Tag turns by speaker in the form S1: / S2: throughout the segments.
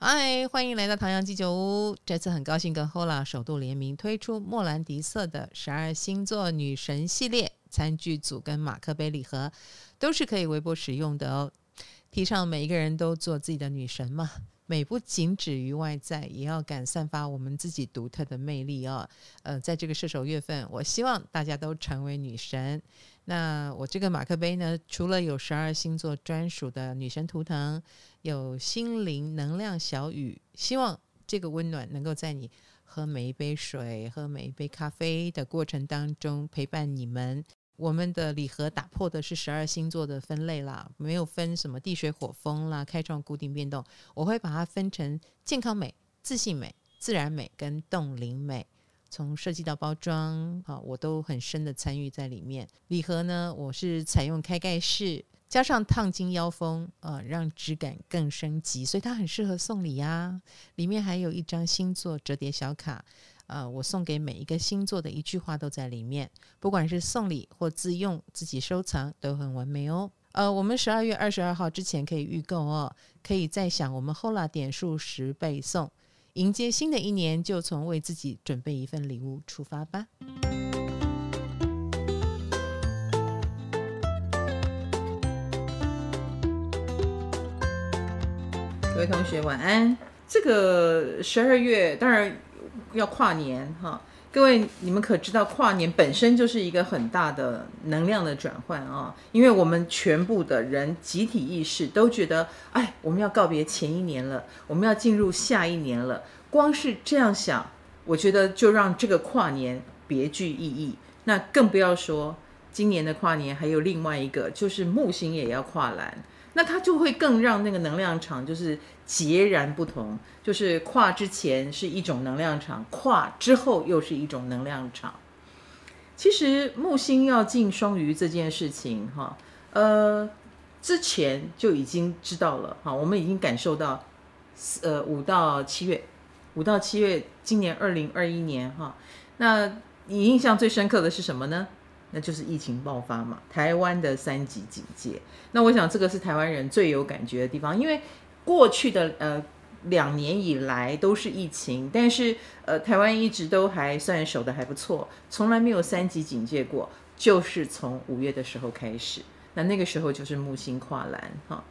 S1: 嗨，欢迎来到唐阳鸡酒屋。这次很高兴跟 Hola 首度联名推出莫兰迪色的十二星座女神系列餐具组跟马克杯礼盒，都是可以微波使用的哦。提倡每一个人都做自己的女神嘛。美不仅止于外在，也要敢散发我们自己独特的魅力哦。呃，在这个射手月份，我希望大家都成为女神。那我这个马克杯呢，除了有十二星座专属的女神图腾，有心灵能量小雨，希望这个温暖能够在你喝每一杯水、喝每一杯咖啡的过程当中陪伴你们。我们的礼盒打破的是十二星座的分类啦，没有分什么地水火风啦，开创固定变动。我会把它分成健康美、自信美、自然美跟冻龄美。从设计到包装啊，我都很深的参与在里面。礼盒呢，我是采用开盖式，加上烫金腰封啊，让质感更升级，所以它很适合送礼啊。里面还有一张星座折叠小卡。呃，我送给每一个星座的一句话都在里面，不管是送礼或自用、自己收藏都很完美哦。呃，我们十二月二十二号之前可以预购哦，可以再享我们 Hola 点数十倍送。迎接新的一年，就从为自己准备一份礼物出发吧。各位同学晚安。这个十二月当然。要跨年哈，各位你们可知道跨年本身就是一个很大的能量的转换啊，因为我们全部的人集体意识都觉得，哎，我们要告别前一年了，我们要进入下一年了。光是这样想，我觉得就让这个跨年别具意义。那更不要说今年的跨年还有另外一个，就是木星也要跨栏。那它就会更让那个能量场就是截然不同，就是跨之前是一种能量场，跨之后又是一种能量场。其实木星要进双鱼这件事情，哈，呃，之前就已经知道了，哈，我们已经感受到，呃，五到七月，五到七月，今年二零二一年，哈，那你印象最深刻的是什么呢？那就是疫情爆发嘛，台湾的三级警戒。那我想这个是台湾人最有感觉的地方，因为过去的呃两年以来都是疫情，但是呃台湾一直都还算守得还不错，从来没有三级警戒过，就是从五月的时候开始。那那个时候就是木星跨栏哈。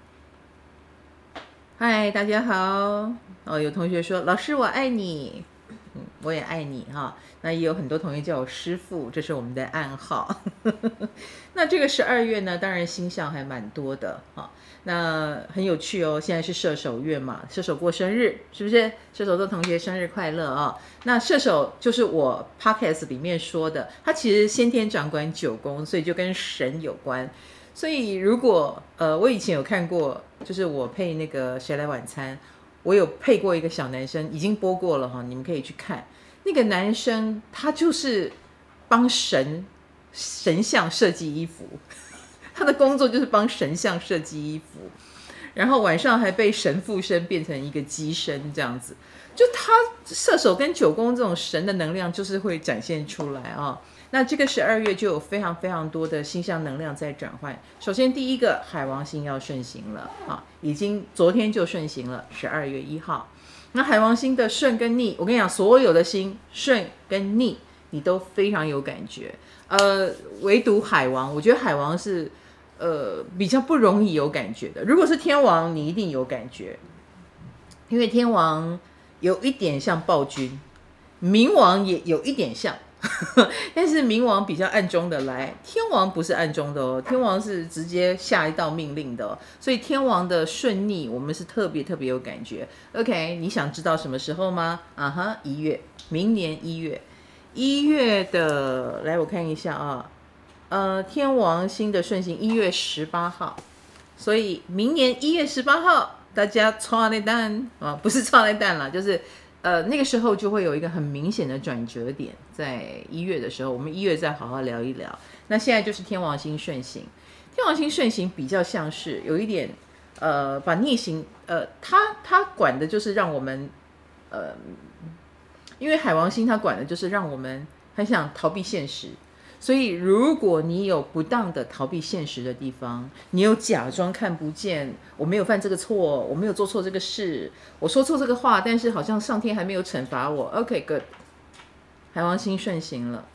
S1: 嗨，大家好。哦，有同学说老师我爱你。我也爱你哈。那也有很多同学叫我师傅，这是我们的暗号。那这个十二月呢，当然星象还蛮多的哈。那很有趣哦，现在是射手月嘛，射手过生日是不是？射手座同学生日快乐啊！那射手就是我 podcast 里面说的，他其实先天掌管九宫，所以就跟神有关。所以如果呃，我以前有看过，就是我配那个谁来晚餐。我有配过一个小男生，已经播过了哈，你们可以去看。那个男生他就是帮神神像设计衣服，他的工作就是帮神像设计衣服，然后晚上还被神附身变成一个机身这样子。就他射手跟九宫这种神的能量，就是会展现出来啊。那这个十二月就有非常非常多的星象能量在转换。首先，第一个海王星要顺行了啊，已经昨天就顺行了，十二月一号。那海王星的顺跟逆，我跟你讲，所有的星顺跟逆，你都非常有感觉。呃，唯独海王，我觉得海王是呃比较不容易有感觉的。如果是天王，你一定有感觉，因为天王有一点像暴君，冥王也有一点像。但是冥王比较暗中的来，天王不是暗中的哦，天王是直接下一道命令的哦，所以天王的顺逆我们是特别特别有感觉。OK，你想知道什么时候吗？啊哈，一月，明年一月，一月的，来我看一下啊，呃，天王星的顺行一月十八号，所以明年一月十八号大家抓那蛋啊，不是抓那蛋了，就是。呃，那个时候就会有一个很明显的转折点，在一月的时候，我们一月再好好聊一聊。那现在就是天王星顺行，天王星顺行比较像是有一点，呃，把逆行，呃，他他管的就是让我们，呃，因为海王星他管的就是让我们很想逃避现实，所以，如果你有不当的逃避现实的地方，你有假装看不见，我没有犯这个错，我没有做错这个事，我说错这个话，但是好像上天还没有惩罚我。OK，good，海王星顺行了，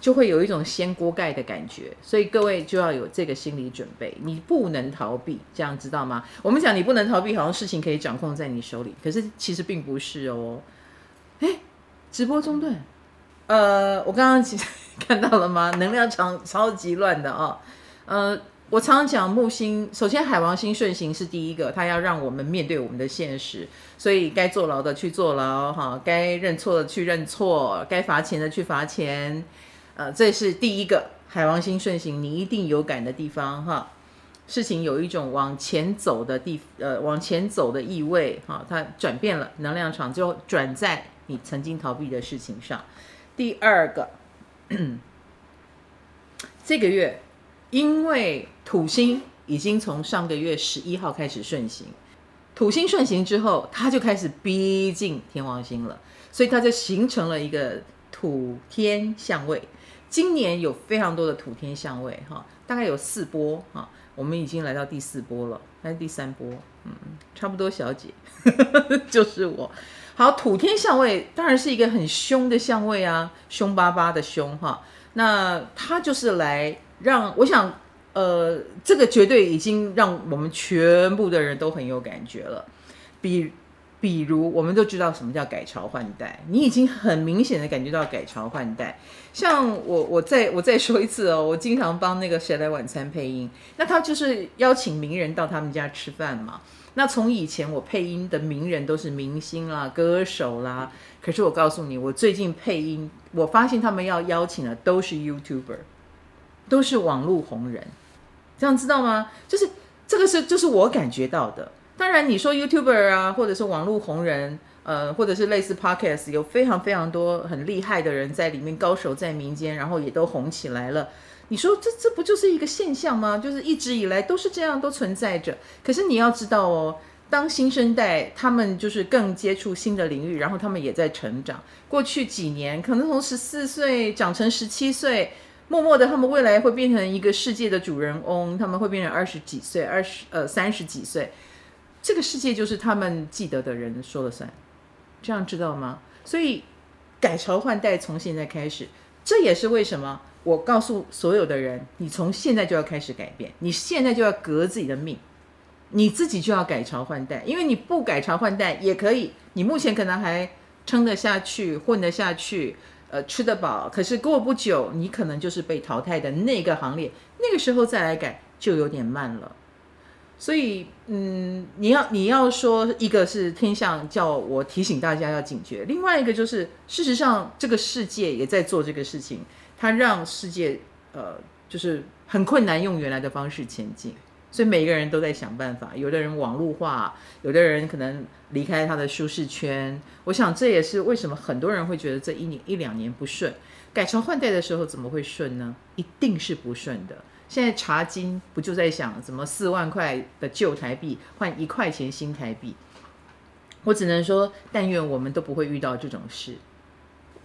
S1: 就会有一种掀锅盖的感觉。所以各位就要有这个心理准备，你不能逃避，这样知道吗？我们讲你不能逃避，好像事情可以掌控在你手里，可是其实并不是哦。哎，直播中断。呃，我刚刚其实 看到了吗？能量场超级乱的哦。呃，我常常讲木星，首先海王星顺行是第一个，它要让我们面对我们的现实，所以该坐牢的去坐牢，哈，该认错的去认错，该罚钱的去罚钱。呃，这是第一个海王星顺行，你一定有感的地方哈。事情有一种往前走的地，呃，往前走的意味哈，它转变了，能量场就转在你曾经逃避的事情上。第二个，这个月因为土星已经从上个月十一号开始顺行，土星顺行之后，它就开始逼近天王星了，所以它就形成了一个土天相位。今年有非常多的土天相位，哈，大概有四波，哈，我们已经来到第四波了，还是第三波？嗯，差不多，小姐，就是我。好，土天相位当然是一个很凶的相位啊，凶巴巴的凶哈。那它就是来让我想，呃，这个绝对已经让我们全部的人都很有感觉了。比比如，我们都知道什么叫改朝换代，你已经很明显的感觉到改朝换代。像我，我再我再说一次哦，我经常帮那个谁来晚餐配音，那他就是邀请名人到他们家吃饭嘛。那从以前我配音的名人都是明星啦、歌手啦，可是我告诉你，我最近配音，我发现他们要邀请的都是 YouTuber，都是网络红人，这样知道吗？就是这个是就是我感觉到的。当然你说 YouTuber 啊，或者是网络红人，呃，或者是类似 Podcast，有非常非常多很厉害的人在里面，高手在民间，然后也都红起来了。你说这这不就是一个现象吗？就是一直以来都是这样，都存在着。可是你要知道哦，当新生代他们就是更接触新的领域，然后他们也在成长。过去几年可能从十四岁长成十七岁，默默的他们未来会变成一个世界的主人翁，他们会变成二十几岁、二十呃三十几岁，这个世界就是他们记得的人说了算，这样知道吗？所以改朝换代从现在开始，这也是为什么。我告诉所有的人，你从现在就要开始改变，你现在就要革自己的命，你自己就要改朝换代，因为你不改朝换代也可以，你目前可能还撑得下去，混得下去，呃，吃得饱，可是过不久，你可能就是被淘汰的那个行列，那个时候再来改就有点慢了。所以，嗯，你要你要说一个是天象叫我提醒大家要警觉，另外一个就是事实上这个世界也在做这个事情。它让世界，呃，就是很困难用原来的方式前进，所以每一个人都在想办法。有的人网络化，有的人可能离开他的舒适圈。我想这也是为什么很多人会觉得这一年一两年不顺，改朝换代的时候怎么会顺呢？一定是不顺的。现在查金不就在想怎么四万块的旧台币换一块钱新台币？我只能说，但愿我们都不会遇到这种事。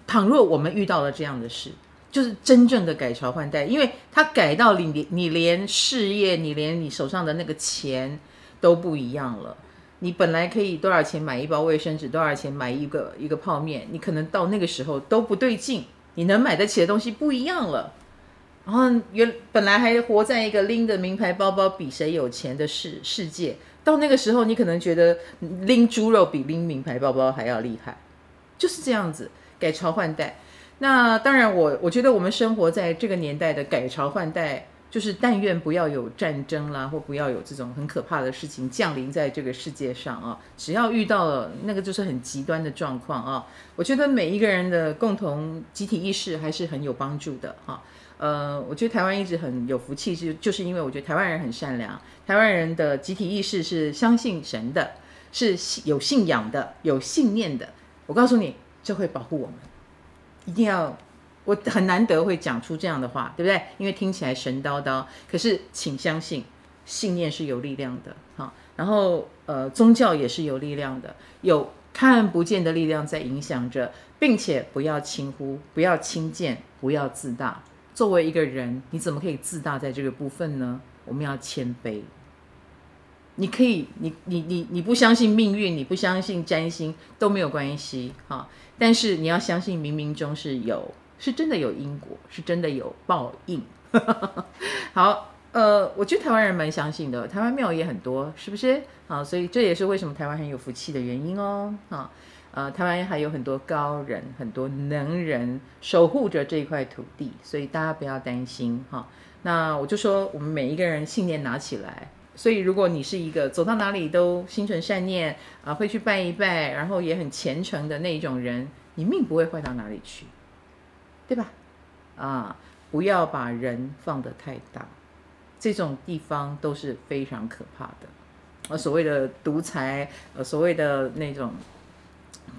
S1: 倘若我们遇到了这样的事，就是真正的改朝换代，因为他改到你，你连事业，你连你手上的那个钱都不一样了。你本来可以多少钱买一包卫生纸，多少钱买一个一个泡面，你可能到那个时候都不对劲，你能买得起的东西不一样了。然后原本来还活在一个拎着名牌包包比谁有钱的世世界，到那个时候你可能觉得拎猪肉比拎名牌包包还要厉害，就是这样子改朝换代。那当然我，我觉得我们生活在这个年代的改朝换代，就是但愿不要有战争啦，或不要有这种很可怕的事情降临在这个世界上啊。只要遇到了那个就是很极端的状况啊，我觉得每一个人的共同集体意识还是很有帮助的哈。呃，我觉得台湾一直很有福气，是就是因为我觉得台湾人很善良，台湾人的集体意识是相信神的，是有信仰的，有信念的。我告诉你，这会保护我们。一定要，我很难得会讲出这样的话，对不对？因为听起来神叨叨，可是请相信，信念是有力量的，哈。然后，呃，宗教也是有力量的，有看不见的力量在影响着，并且不要轻忽，不要轻贱，不要自大，作为一个人，你怎么可以自大在这个部分呢？我们要谦卑。你可以，你你你你不相信命运，你不相信占星都没有关系哈。但是你要相信冥冥中是有，是真的有因果，是真的有报应。好，呃，我觉得台湾人蛮相信的，台湾庙也很多，是不是？好，所以这也是为什么台湾很有福气的原因哦。啊，呃，台湾还有很多高人，很多能人守护着这一块土地，所以大家不要担心哈。那我就说，我们每一个人信念拿起来。所以，如果你是一个走到哪里都心存善念啊，会去拜一拜，然后也很虔诚的那一种人，你命不会坏到哪里去，对吧？啊，不要把人放得太大，这种地方都是非常可怕的。啊，所谓的独裁，呃，所谓的那种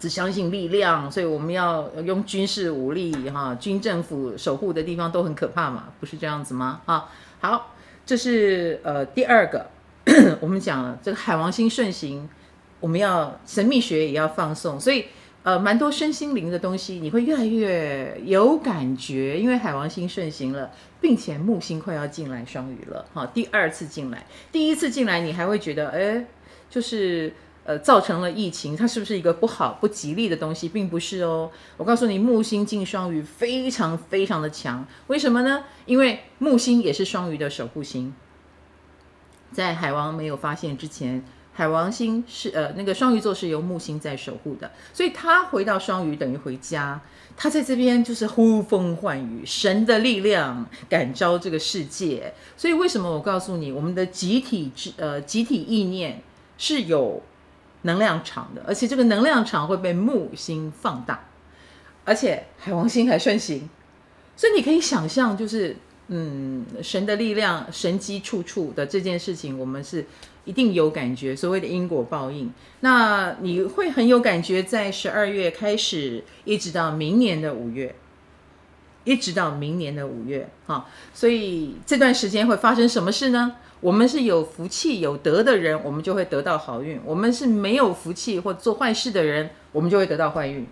S1: 只相信力量，所以我们要用军事武力哈，军政府守护的地方都很可怕嘛，不是这样子吗？啊，好。这是呃第二个，我们讲了这个海王星顺行，我们要神秘学也要放送，所以呃蛮多身心灵的东西你会越来越有感觉，因为海王星顺行了，并且木星快要进来双鱼了，哈，第二次进来，第一次进来你还会觉得哎，就是。呃，造成了疫情，它是不是一个不好、不吉利的东西？并不是哦。我告诉你，木星进双鱼非常非常的强，为什么呢？因为木星也是双鱼的守护星。在海王没有发现之前，海王星是呃那个双鱼座是由木星在守护的，所以他回到双鱼等于回家，他在这边就是呼风唤雨，神的力量感召这个世界。所以为什么我告诉你，我们的集体之呃集体意念是有。能量场的，而且这个能量场会被木星放大，而且海王星还顺行，所以你可以想象，就是嗯，神的力量神机处处的这件事情，我们是一定有感觉。所谓的因果报应，那你会很有感觉，在十二月开始，一直到明年的五月，一直到明年的五月，哈，所以这段时间会发生什么事呢？我们是有福气有德的人，我们就会得到好运；我们是没有福气或做坏事的人，我们就会得到坏运。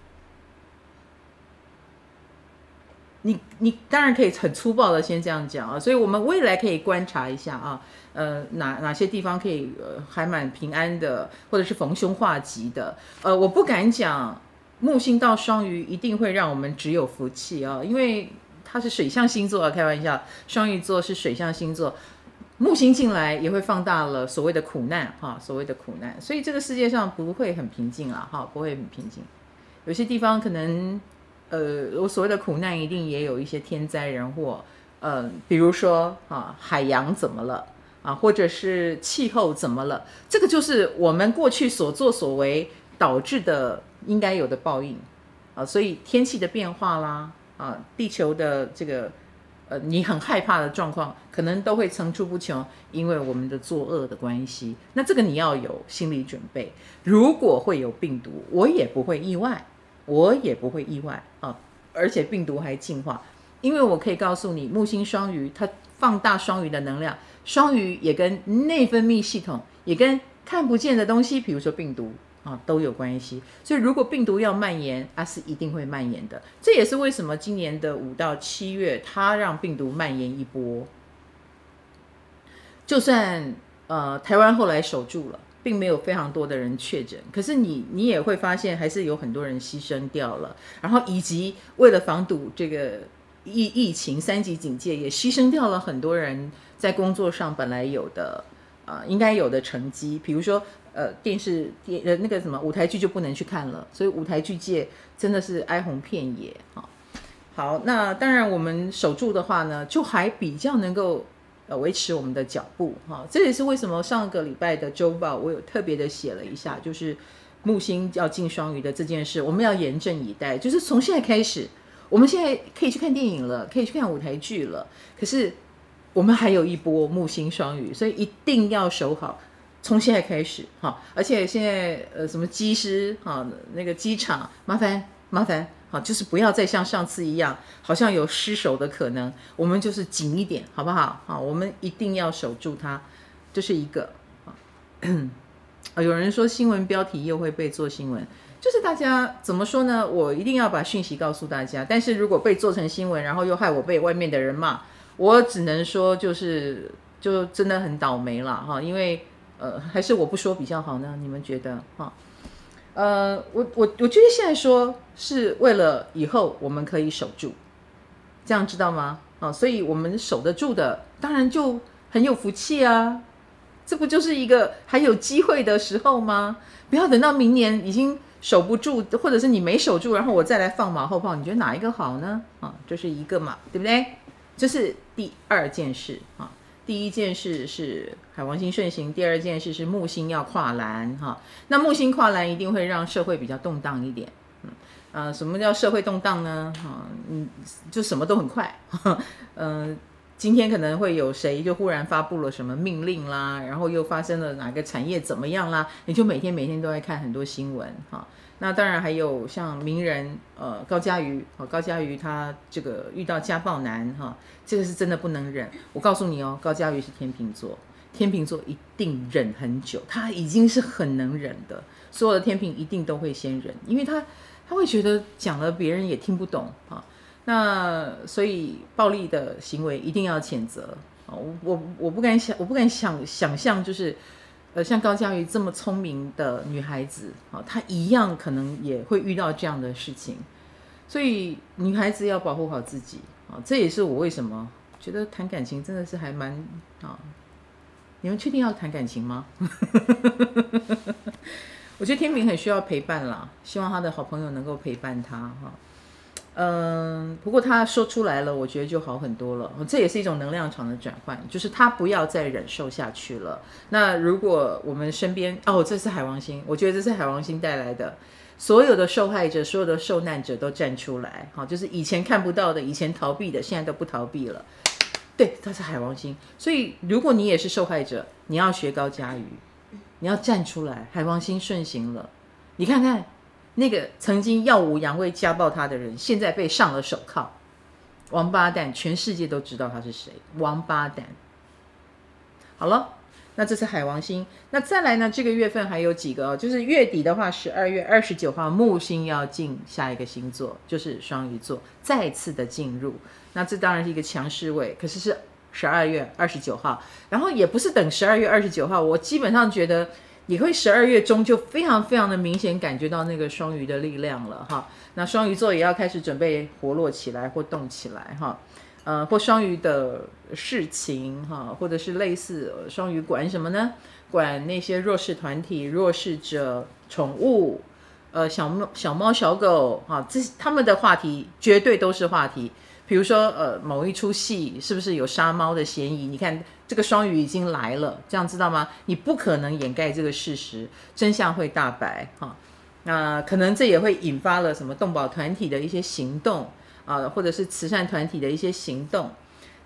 S1: 你你当然可以很粗暴的先这样讲啊，所以我们未来可以观察一下啊，呃，哪哪些地方可以呃还蛮平安的，或者是逢凶化吉的。呃，我不敢讲木星到双鱼一定会让我们只有福气啊，因为它是水象星座啊，开玩笑，双鱼座是水象星座。木星进来也会放大了所谓的苦难，哈，所谓的苦难，所以这个世界上不会很平静啊，哈，不会很平静。有些地方可能，呃，我所谓的苦难一定也有一些天灾人祸，呃，比如说啊，海洋怎么了啊，或者是气候怎么了，这个就是我们过去所作所为导致的应该有的报应啊，所以天气的变化啦，啊，地球的这个。呃，你很害怕的状况，可能都会层出不穷，因为我们的作恶的关系。那这个你要有心理准备。如果会有病毒，我也不会意外，我也不会意外啊！而且病毒还进化，因为我可以告诉你，木星双鱼它放大双鱼的能量，双鱼也跟内分泌系统，也跟看不见的东西，比如说病毒。啊，都有关系。所以如果病毒要蔓延，它是一定会蔓延的。这也是为什么今年的五到七月，它让病毒蔓延一波。就算呃台湾后来守住了，并没有非常多的人确诊，可是你你也会发现，还是有很多人牺牲掉了。然后以及为了防堵这个疫疫情三级警戒，也牺牲掉了很多人在工作上本来有的呃应该有的成绩，比如说。呃，电视电呃那个什么舞台剧就不能去看了，所以舞台剧界真的是哀鸿遍野哈。好，那当然我们守住的话呢，就还比较能够呃维持我们的脚步哈。这也是为什么上个礼拜的周报我有特别的写了一下，就是木星要进双鱼的这件事，我们要严阵以待。就是从现在开始，我们现在可以去看电影了，可以去看舞台剧了，可是我们还有一波木星双鱼，所以一定要守好。从现在开始，哈，而且现在呃，什么机师，哈，那个机场，麻烦麻烦，好，就是不要再像上次一样，好像有失守的可能，我们就是紧一点，好不好？好，我们一定要守住它，这是一个，啊，有人说新闻标题又会被做新闻，就是大家怎么说呢？我一定要把讯息告诉大家，但是如果被做成新闻，然后又害我被外面的人骂，我只能说就是就真的很倒霉了哈，因为呃，还是我不说比较好呢？你们觉得哈？呃，我我我觉得现在说是为了以后我们可以守住，这样知道吗？啊，所以我们守得住的，当然就很有福气啊。这不就是一个还有机会的时候吗？不要等到明年已经守不住，或者是你没守住，然后我再来放马后炮。你觉得哪一个好呢？啊，这是一个嘛，对不对？这是第二件事啊。第一件事是海王星顺行，第二件事是木星要跨栏哈。那木星跨栏一定会让社会比较动荡一点。嗯，呃，什么叫社会动荡呢？哈，嗯，就什么都很快。嗯、今天可能会有谁就忽然发布了什么命令啦，然后又发生了哪个产业怎么样啦？你就每天每天都在看很多新闻哈。那当然还有像名人呃高嘉瑜，高嘉瑜他这个遇到家暴男哈，这个是真的不能忍。我告诉你哦，高嘉瑜是天秤座，天秤座一定忍很久，他已经是很能忍的。所有的天秤一定都会先忍，因为他他会觉得讲了别人也听不懂啊。那所以暴力的行为一定要谴责啊！我我我不敢想，我不敢想想象，就是呃，像高嘉瑜这么聪明的女孩子啊，她一样可能也会遇到这样的事情。所以女孩子要保护好自己啊！这也是我为什么觉得谈感情真的是还蛮啊。你们确定要谈感情吗？我觉得天秤很需要陪伴啦，希望他的好朋友能够陪伴他哈。嗯，不过他说出来了，我觉得就好很多了。这也是一种能量场的转换，就是他不要再忍受下去了。那如果我们身边哦，这是海王星，我觉得这是海王星带来的，所有的受害者、所有的受难者都站出来，好，就是以前看不到的、以前逃避的，现在都不逃避了。对，他是海王星，所以如果你也是受害者，你要学高嘉瑜，你要站出来。海王星顺行了，你看看。那个曾经耀武扬威家暴他的人，现在被上了手铐，王八蛋，全世界都知道他是谁，王八蛋。好了，那这是海王星，那再来呢？这个月份还有几个哦，就是月底的话，十二月二十九号木星要进下一个星座，就是双鱼座，再次的进入。那这当然是一个强势位，可是是十二月二十九号，然后也不是等十二月二十九号，我基本上觉得。你会十二月中就非常非常的明显感觉到那个双鱼的力量了哈，那双鱼座也要开始准备活络起来或动起来哈，呃，或双鱼的事情哈，或者是类似双鱼管什么呢？管那些弱势团体、弱势者、宠物，呃，小猫、小猫、小狗哈，这他们的话题绝对都是话题。比如说，呃，某一出戏是不是有杀猫的嫌疑？你看这个双鱼已经来了，这样知道吗？你不可能掩盖这个事实，真相会大白哈。那、可能这也会引发了什么动保团体的一些行动啊、或者是慈善团体的一些行动。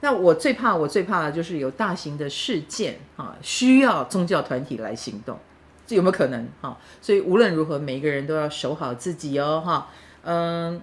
S1: 那我最怕，我最怕的就是有大型的事件啊，需要宗教团体来行动，这有没有可能哈？所以无论如何，每一个人都要守好自己哦哈。嗯，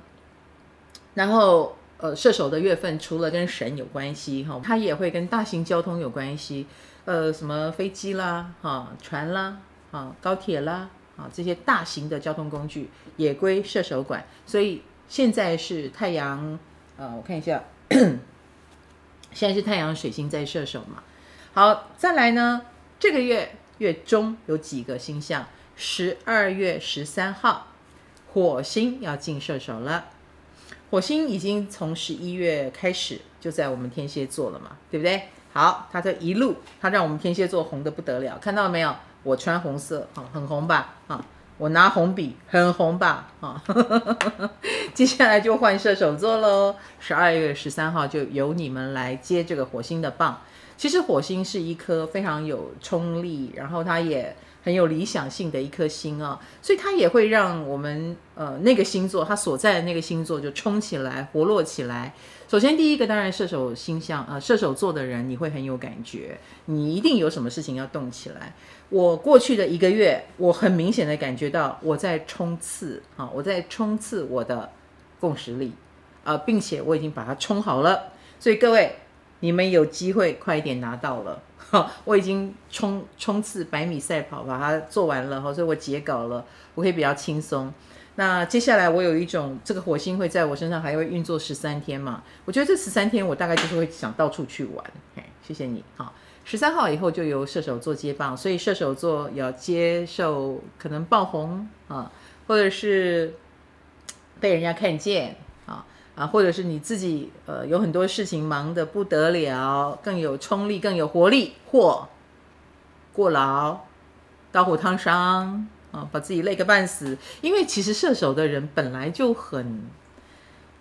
S1: 然后。呃，射手的月份除了跟神有关系哈，它也会跟大型交通有关系，呃，什么飞机啦、哈船啦、哈高铁啦、啊这些大型的交通工具也归射手管。所以现在是太阳，呃，我看一下，现在是太阳水星在射手嘛。好，再来呢，这个月月中有几个星象，十二月十三号，火星要进射手了。火星已经从十一月开始就在我们天蝎座了嘛，对不对？好，它这一路，它让我们天蝎座红得不得了，看到没有？我穿红色，哈，很红吧？啊，我拿红笔，很红吧？啊，接下来就换射手座喽。十二月十三号就由你们来接这个火星的棒。其实火星是一颗非常有冲力，然后它也。很有理想性的一颗星啊，所以它也会让我们呃那个星座，它所在的那个星座就冲起来、活络起来。首先第一个当然射手星象，呃射手座的人你会很有感觉，你一定有什么事情要动起来。我过去的一个月，我很明显的感觉到我在冲刺啊，我在冲刺我的共识力啊，并且我已经把它冲好了。所以各位，你们有机会快一点拿到了。哈，我已经冲冲刺百米赛跑把它做完了哈，所以我截稿了，我可以比较轻松。那接下来我有一种这个火星会在我身上还会运作十三天嘛？我觉得这十三天我大概就是会想到处去玩。嘿，谢谢你。好，十三号以后就由射手座接棒，所以射手座要接受可能爆红啊，或者是被人家看见啊啊，或者是你自己呃有很多事情忙得不得了，更有冲力，更有活力，或过劳，刀火烫伤。啊，把自己累个半死，因为其实射手的人本来就很，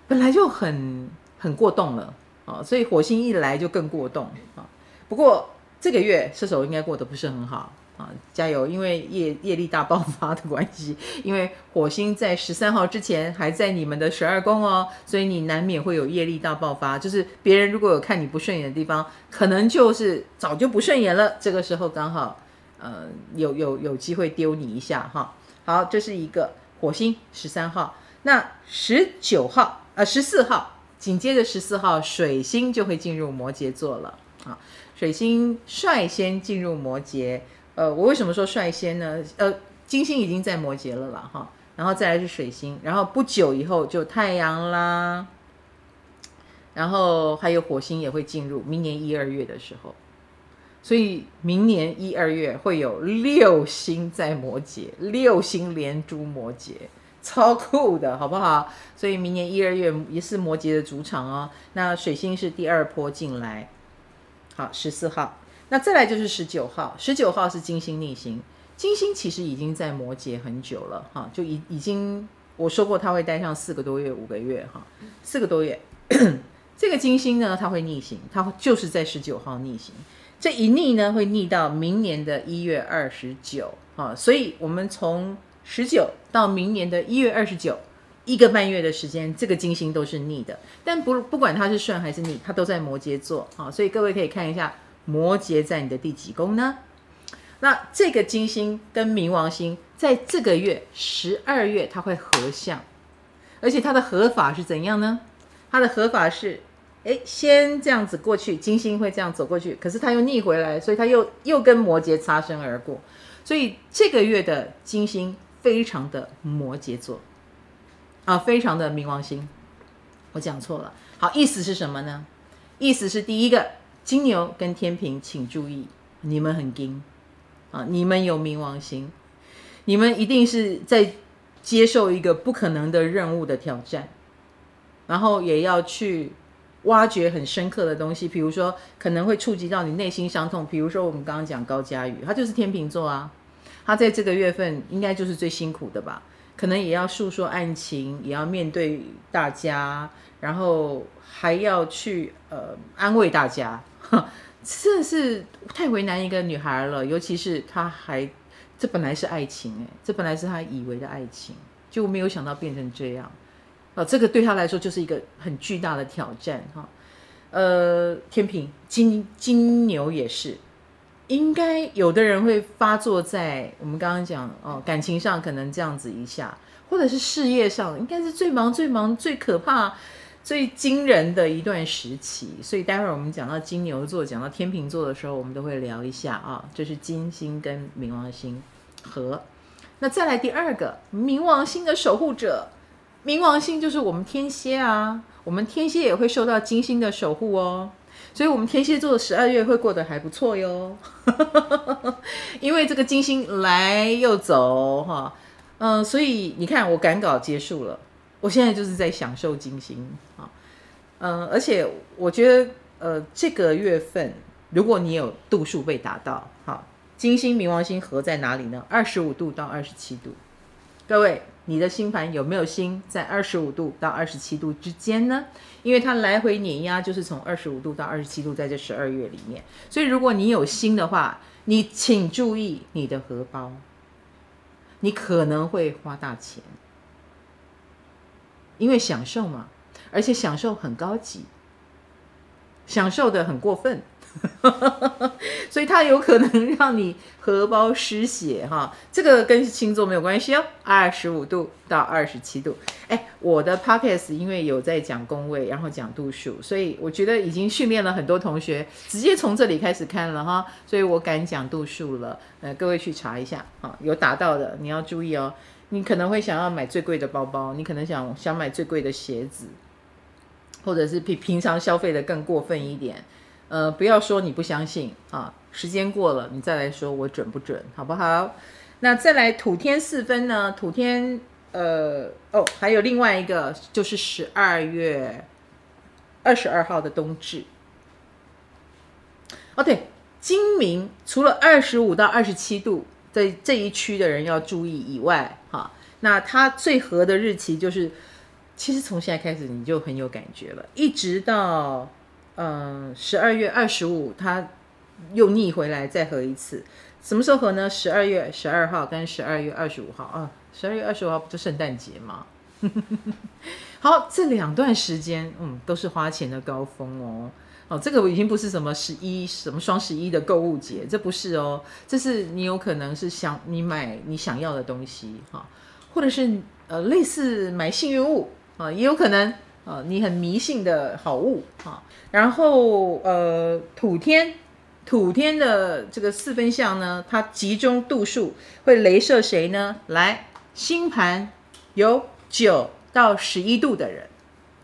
S1: 本来就很很过动了啊，所以火星一来就更过动啊。不过这个月射手应该过得不是很好啊，加油！因为业业力大爆发的关系，因为火星在十三号之前还在你们的十二宫哦，所以你难免会有业力大爆发。就是别人如果有看你不顺眼的地方，可能就是早就不顺眼了，这个时候刚好。呃，有有有机会丢你一下哈。好，这是一个火星十三号，那十九号呃十四号，紧接着十四号水星就会进入摩羯座了啊。水星率先进入摩羯，呃，我为什么说率先呢？呃，金星已经在摩羯了啦哈，然后再来是水星，然后不久以后就太阳啦，然后还有火星也会进入，明年一二月的时候。所以明年一二月会有六星在摩羯，六星连珠摩羯，超酷的，好不好？所以明年一二月也是摩羯的主场哦。那水星是第二波进来，好，十四号。那再来就是十九号，十九号是金星逆行，金星其实已经在摩羯很久了，哈，就已已经我说过它会待上四个多月、五个月，哈，四个多月。这个金星呢，它会逆行，它就是在十九号逆行。这一逆呢，会逆到明年的一月二十九，哈，所以我们从十九到明年的一月二十九，一个半月的时间，这个金星都是逆的。但不不管它是顺还是逆，它都在摩羯座，哈，所以各位可以看一下摩羯在你的第几宫呢？那这个金星跟冥王星在这个月十二月它会合相，而且它的合法是怎样呢？它的合法是。哎，先这样子过去，金星会这样走过去，可是它又逆回来，所以它又又跟摩羯擦身而过，所以这个月的金星非常的摩羯座，啊，非常的冥王星，我讲错了。好，意思是什么呢？意思是第一个，金牛跟天秤，请注意，你们很金啊，你们有冥王星，你们一定是在接受一个不可能的任务的挑战，然后也要去。挖掘很深刻的东西，比如说可能会触及到你内心伤痛。比如说我们刚刚讲高嘉宇，他就是天秤座啊，他在这个月份应该就是最辛苦的吧？可能也要诉说案情，也要面对大家，然后还要去呃安慰大家，真的是太为难一个女孩了。尤其是她还这本来是爱情诶，这本来是她以为的爱情，就没有想到变成这样。啊，这个对她来说就是一个很巨大的挑战哈。呃，天平、金金牛也是，应该有的人会发作在我们刚刚讲哦，感情上可能这样子一下，或者是事业上，应该是最忙、最忙、最可怕、最惊人的一段时期。所以待会儿我们讲到金牛座、讲到天秤座的时候，我们都会聊一下啊，这是金星跟冥王星合。那再来第二个，冥王星的守护者。冥王星就是我们天蝎啊，我们天蝎也会受到金星的守护哦，所以我们天蝎座的十二月会过得还不错哟，因为这个金星来又走哈，嗯、所以你看我赶稿结束了，我现在就是在享受金星啊，嗯、而且我觉得呃这个月份如果你有度数被达到，好，金星冥王星合在哪里呢？二十五度到二十七度，各位。你的星盘有没有星在二十五度到二十七度之间呢？因为它来回碾压，就是从二十五度到二十七度，在这十二月里面。所以如果你有星的话，你请注意你的荷包，你可能会花大钱，因为享受嘛，而且享受很高级，享受的很过分。所以它有可能让你荷包失血哈。这个跟星座没有关系哦。二十五度到二十七度，哎，我的 podcast 因为有在讲宫位，然后讲度数，所以我觉得已经训练了很多同学直接从这里开始看了哈，所以我敢讲度数了。呃，各位去查一下哈，有达到的你要注意哦。你可能会想要买最贵的包包，你可能想想买最贵的鞋子，或者是比平常消费的更过分一点。呃，不要说你不相信啊，时间过了你再来说我准不准，好不好？那再来土天四分呢？土天，呃，哦，还有另外一个就是十二月二十二号的冬至。哦，对，今明除了二十五到二十七度。在这一区的人要注意以外，哈，那它最合的日期就是，其实从现在开始你就很有感觉了，一直到嗯十二月二十五，它又逆回来再合一次，什么时候合呢？十二月十二号跟十二月二十五号啊，十二月二十五号不就圣诞节吗？好，这两段时间，嗯，都是花钱的高峰哦。哦，这个已经不是什么十一什么双十一的购物节，这不是哦，这是你有可能是想你买你想要的东西哈、或者是呃类似买幸运物啊、也有可能啊、你很迷信的好物啊、然后呃土天土天的这个四分相呢，它集中度数会雷射谁呢？来，星盘有九到十一度的人，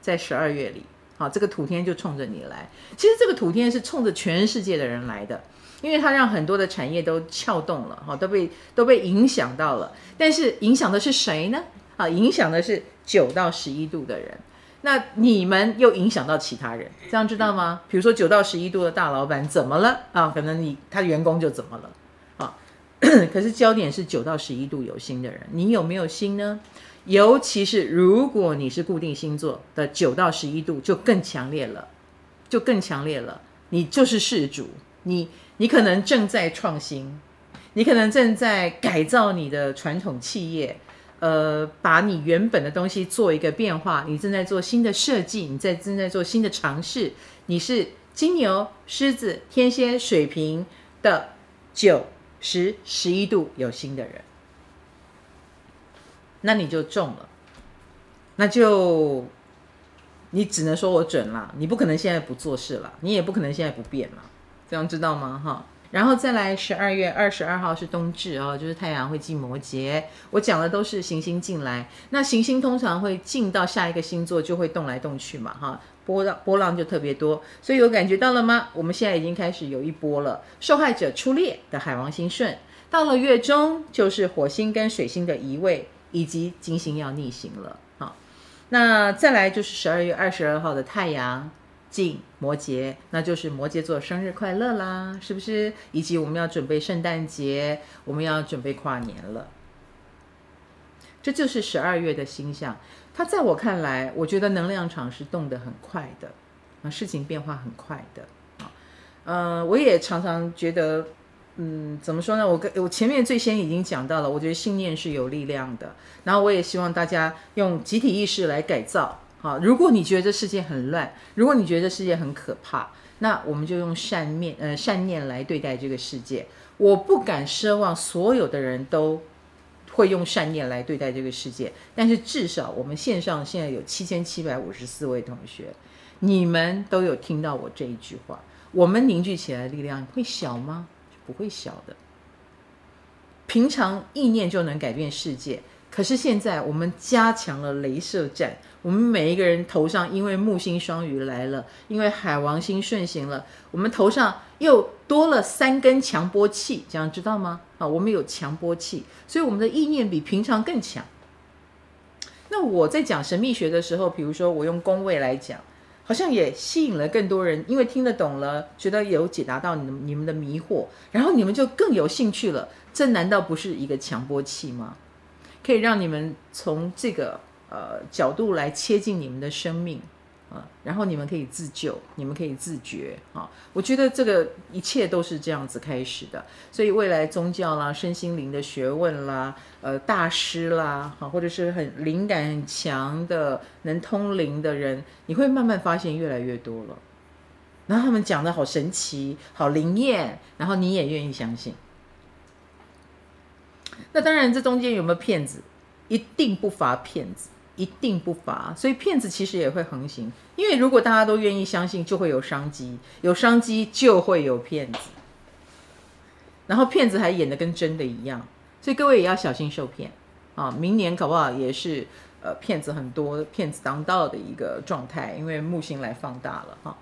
S1: 在十二月里。好，这个土天就冲着你来。其实这个土天是冲着全世界的人来的，因为它让很多的产业都撬动了，哈，都被都被影响到了。但是影响的是谁呢？啊，影响的是九到十一度的人。那你们又影响到其他人，这样知道吗？比如说九到十一度的大老板怎么了？啊，可能你他的员工就怎么了？啊，可是焦点是九到十一度有心的人，你有没有心呢？尤其是如果你是固定星座的九到十一度，就更强烈了，就更强烈了。你就是事主，你你可能正在创新，你可能正在改造你的传统企业，呃，把你原本的东西做一个变化。你正在做新的设计，你在正在做新的尝试。你是金牛、狮子、天蝎、水瓶的九、十、十一度有心的人。那你就中了，那就你只能说我准了，你不可能现在不做事了，你也不可能现在不变了，这样知道吗？哈，然后再来十二月二十二号是冬至哦，就是太阳会进摩羯，我讲的都是行星进来，那行星通常会进到下一个星座就会动来动去嘛，哈，波浪波浪就特别多，所以有感觉到了吗？我们现在已经开始有一波了，受害者出列的海王星顺，到了月中就是火星跟水星的移位。以及金星要逆行了，好，那再来就是十二月二十二号的太阳。进摩羯，那就是摩羯座生日快乐啦，是不是？以及我们要准备圣诞节，我们要准备跨年了，这就是十二月的星象。它在我看来，我觉得能量场是动得很快的，啊，事情变化很快的，啊，呃，我也常常觉得。嗯，怎么说呢？我跟我前面最先已经讲到了，我觉得信念是有力量的。然后我也希望大家用集体意识来改造。好，如果你觉得这世界很乱，如果你觉得这世界很可怕，那我们就用善念呃善念来对待这个世界。我不敢奢望所有的人都会用善念来对待这个世界，但是至少我们线上现在有七千七百五十四位同学，你们都有听到我这一句话，我们凝聚起来的力量会小吗？不会小的，平常意念就能改变世界。可是现在我们加强了镭射战，我们每一个人头上因为木星双鱼来了，因为海王星顺行了，我们头上又多了三根强波器，这样知道吗？啊，我们有强波器，所以我们的意念比平常更强。那我在讲神秘学的时候，比如说我用宫位来讲。好像也吸引了更多人，因为听得懂了，觉得有解答到你们你们的迷惑，然后你们就更有兴趣了。这难道不是一个强波器吗？可以让你们从这个呃角度来切近你们的生命。啊，然后你们可以自救，你们可以自觉啊！我觉得这个一切都是这样子开始的，所以未来宗教啦、身心灵的学问啦、呃大师啦，哈，或者是很灵感很强的、能通灵的人，你会慢慢发现越来越多了。然后他们讲的好神奇，好灵验，然后你也愿意相信。那当然，这中间有没有骗子？一定不乏骗子，一定不乏。所以骗子其实也会横行，因为如果大家都愿意相信，就会有商机，有商机就会有骗子。然后骗子还演得跟真的一样，所以各位也要小心受骗啊！明年搞不好也是呃骗子很多、骗子当道的一个状态，因为木星来放大了哈。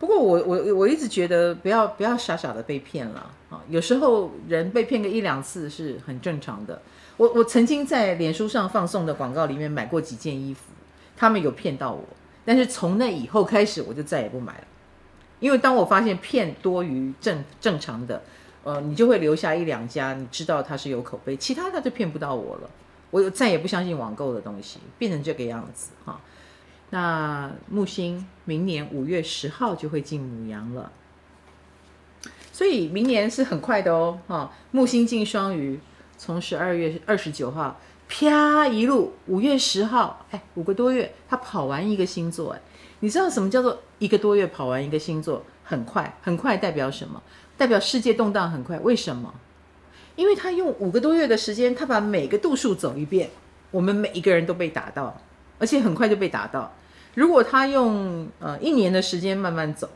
S1: 不过我我我一直觉得不要不要傻傻的被骗了啊！有时候人被骗个一两次是很正常的。我我曾经在脸书上放送的广告里面买过几件衣服，他们有骗到我，但是从那以后开始我就再也不买了，因为当我发现骗多于正正常的。呃，你就会留下一两家，你知道它是有口碑，其他他就骗不到我了。我再也不相信网购的东西，变成这个样子哈。那木星明年五月十号就会进母羊了，所以明年是很快的哦。哈，木星进双鱼，从十二月二十九号啪一路，五月十号，哎，五个多月，他跑完一个星座，哎，你知道什么叫做一个多月跑完一个星座？很快，很快代表什么？代表世界动荡很快，为什么？因为他用五个多月的时间，他把每个度数走一遍，我们每一个人都被打到，而且很快就被打到。如果他用呃一年的时间慢慢走，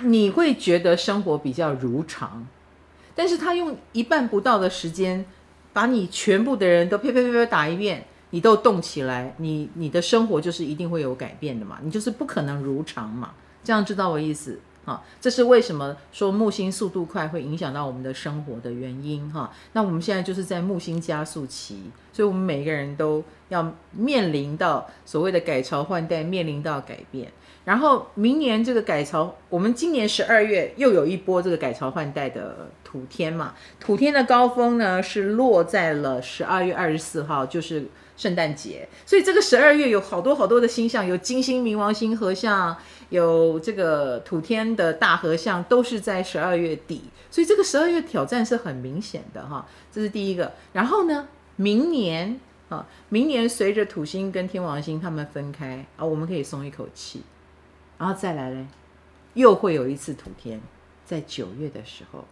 S1: 你会觉得生活比较如常。但是他用一半不到的时间，把你全部的人都啪啪啪啪打一遍，你都动起来，你你的生活就是一定会有改变的嘛，你就是不可能如常嘛，这样知道我意思？啊，这是为什么说木星速度快会影响到我们的生活的原因哈。那我们现在就是在木星加速期，所以我们每个人都要面临到所谓的改朝换代，面临到改变。然后明年这个改朝，我们今年十二月又有一波这个改朝换代的土天嘛，土天的高峰呢是落在了十二月二十四号，就是圣诞节。所以这个十二月有好多好多的星象，有金星、冥王星合相。有这个土天的大合相都是在十二月底，所以这个十二月挑战是很明显的哈，这是第一个。然后呢，明年啊，明年随着土星跟天王星他们分开啊，我们可以松一口气。然后再来嘞，又会有一次土天，在九月的时候。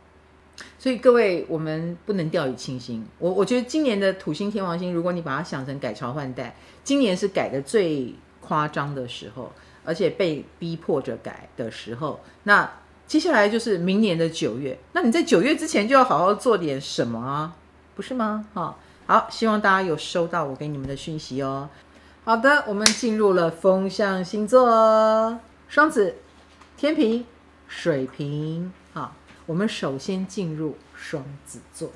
S1: 所以各位，我们不能掉以轻心。我我觉得今年的土星天王星，如果你把它想成改朝换代，今年是改得最夸张的时候。而且被逼迫着改的时候，那接下来就是明年的九月。那你在九月之前就要好好做点什么啊，不是吗？哈，好，希望大家有收到我给你们的讯息哦。好的，我们进入了风象星座：双子、天平、水瓶。我们首先进入双子座，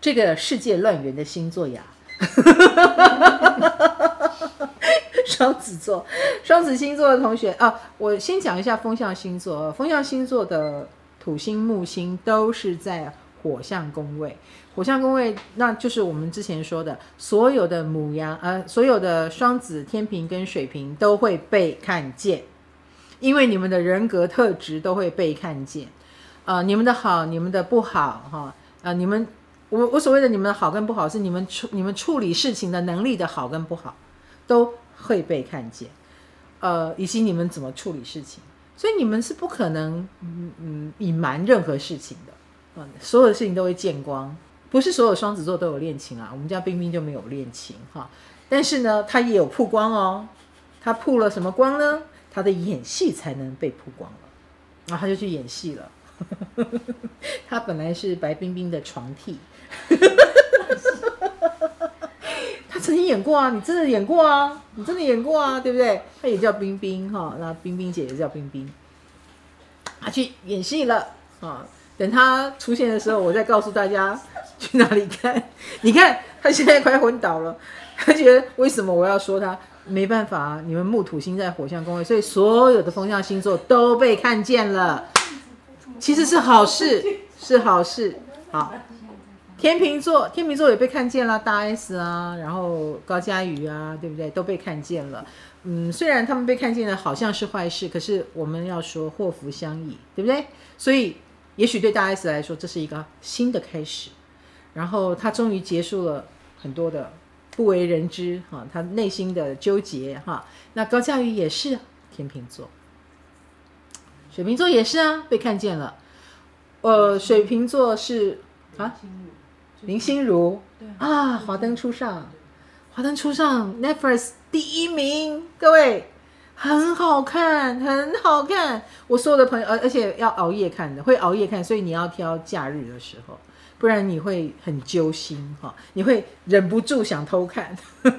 S1: 这个世界乱源的星座呀。双子座，双子星座的同学啊，我先讲一下风象星座。风象星座的土星、木星都是在火象宫位，火象宫位那就是我们之前说的，所有的母羊，呃，所有的双子、天平跟水瓶都会被看见，因为你们的人格特质都会被看见，呃，你们的好，你们的不好，哈，啊、你们，我我所谓的你们的好跟不好，是你们处你们处理事情的能力的好跟不好，都。会被看见，呃，以及你们怎么处理事情，所以你们是不可能嗯嗯隐瞒任何事情的，嗯，所有的事情都会见光。不是所有双子座都有恋情啊，我们家冰冰就没有恋情哈，但是呢，他也有曝光哦，他曝了什么光呢？他的演戏才能被曝光了，然后他就去演戏了。他本来是白冰冰的床替。他曾经演过啊，你真的演过啊，你真的演过啊，对不对？他也叫冰冰哈，那冰冰姐也叫冰冰，他去演戏了啊。等他出现的时候，我再告诉大家去哪里看。你看他现在快昏倒了，他觉得为什么我要说他？没办法，你们木土星在火象宫位，所以所有的风象星座都被看见了，其实是好事，是好事，好。天秤座，天秤座也被看见了，大 S 啊，然后高嘉瑜啊，对不对？都被看见了。嗯，虽然他们被看见了，好像是坏事，可是我们要说祸福相依，对不对？所以，也许对大 S 来说，这是一个新的开始。然后他终于结束了很多的不为人知哈，他内心的纠结哈。那高嘉瑜也是，天秤座。水瓶座也是啊，被看见了。呃，水瓶座是啊，林心如，对啊，华灯初上，华灯初上，Netflix 第一名，各位，很好看，很好看。我所有的朋友，而而且要熬夜看的，会熬夜看，所以你要挑假日的时候，不然你会很揪心哈，你会忍不住想偷看。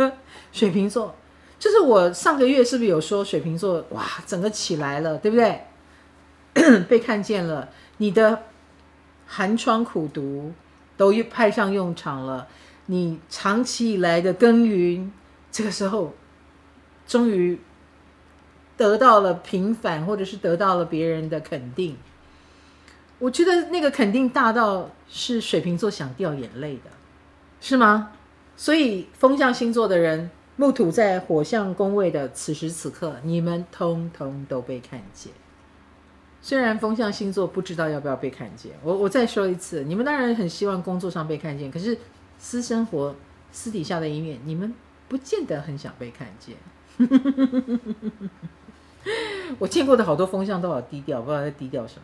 S1: 水瓶座，就是我上个月是不是有说水瓶座哇，整个起来了，对不对？被看见了，你的寒窗苦读都派上用场了。你长期以来的耕耘，这个时候终于得到了平反，或者是得到了别人的肯定。我觉得那个肯定大到是水瓶座想掉眼泪的，是吗？所以风象星座的人，木土在火象宫位的此时此刻，你们通通都被看见。虽然风象星座不知道要不要被看见，我我再说一次，你们当然很希望工作上被看见，可是私生活、私底下的一面，你们不见得很想被看见。我见过的好多风象都好低调，不知道在低调什么。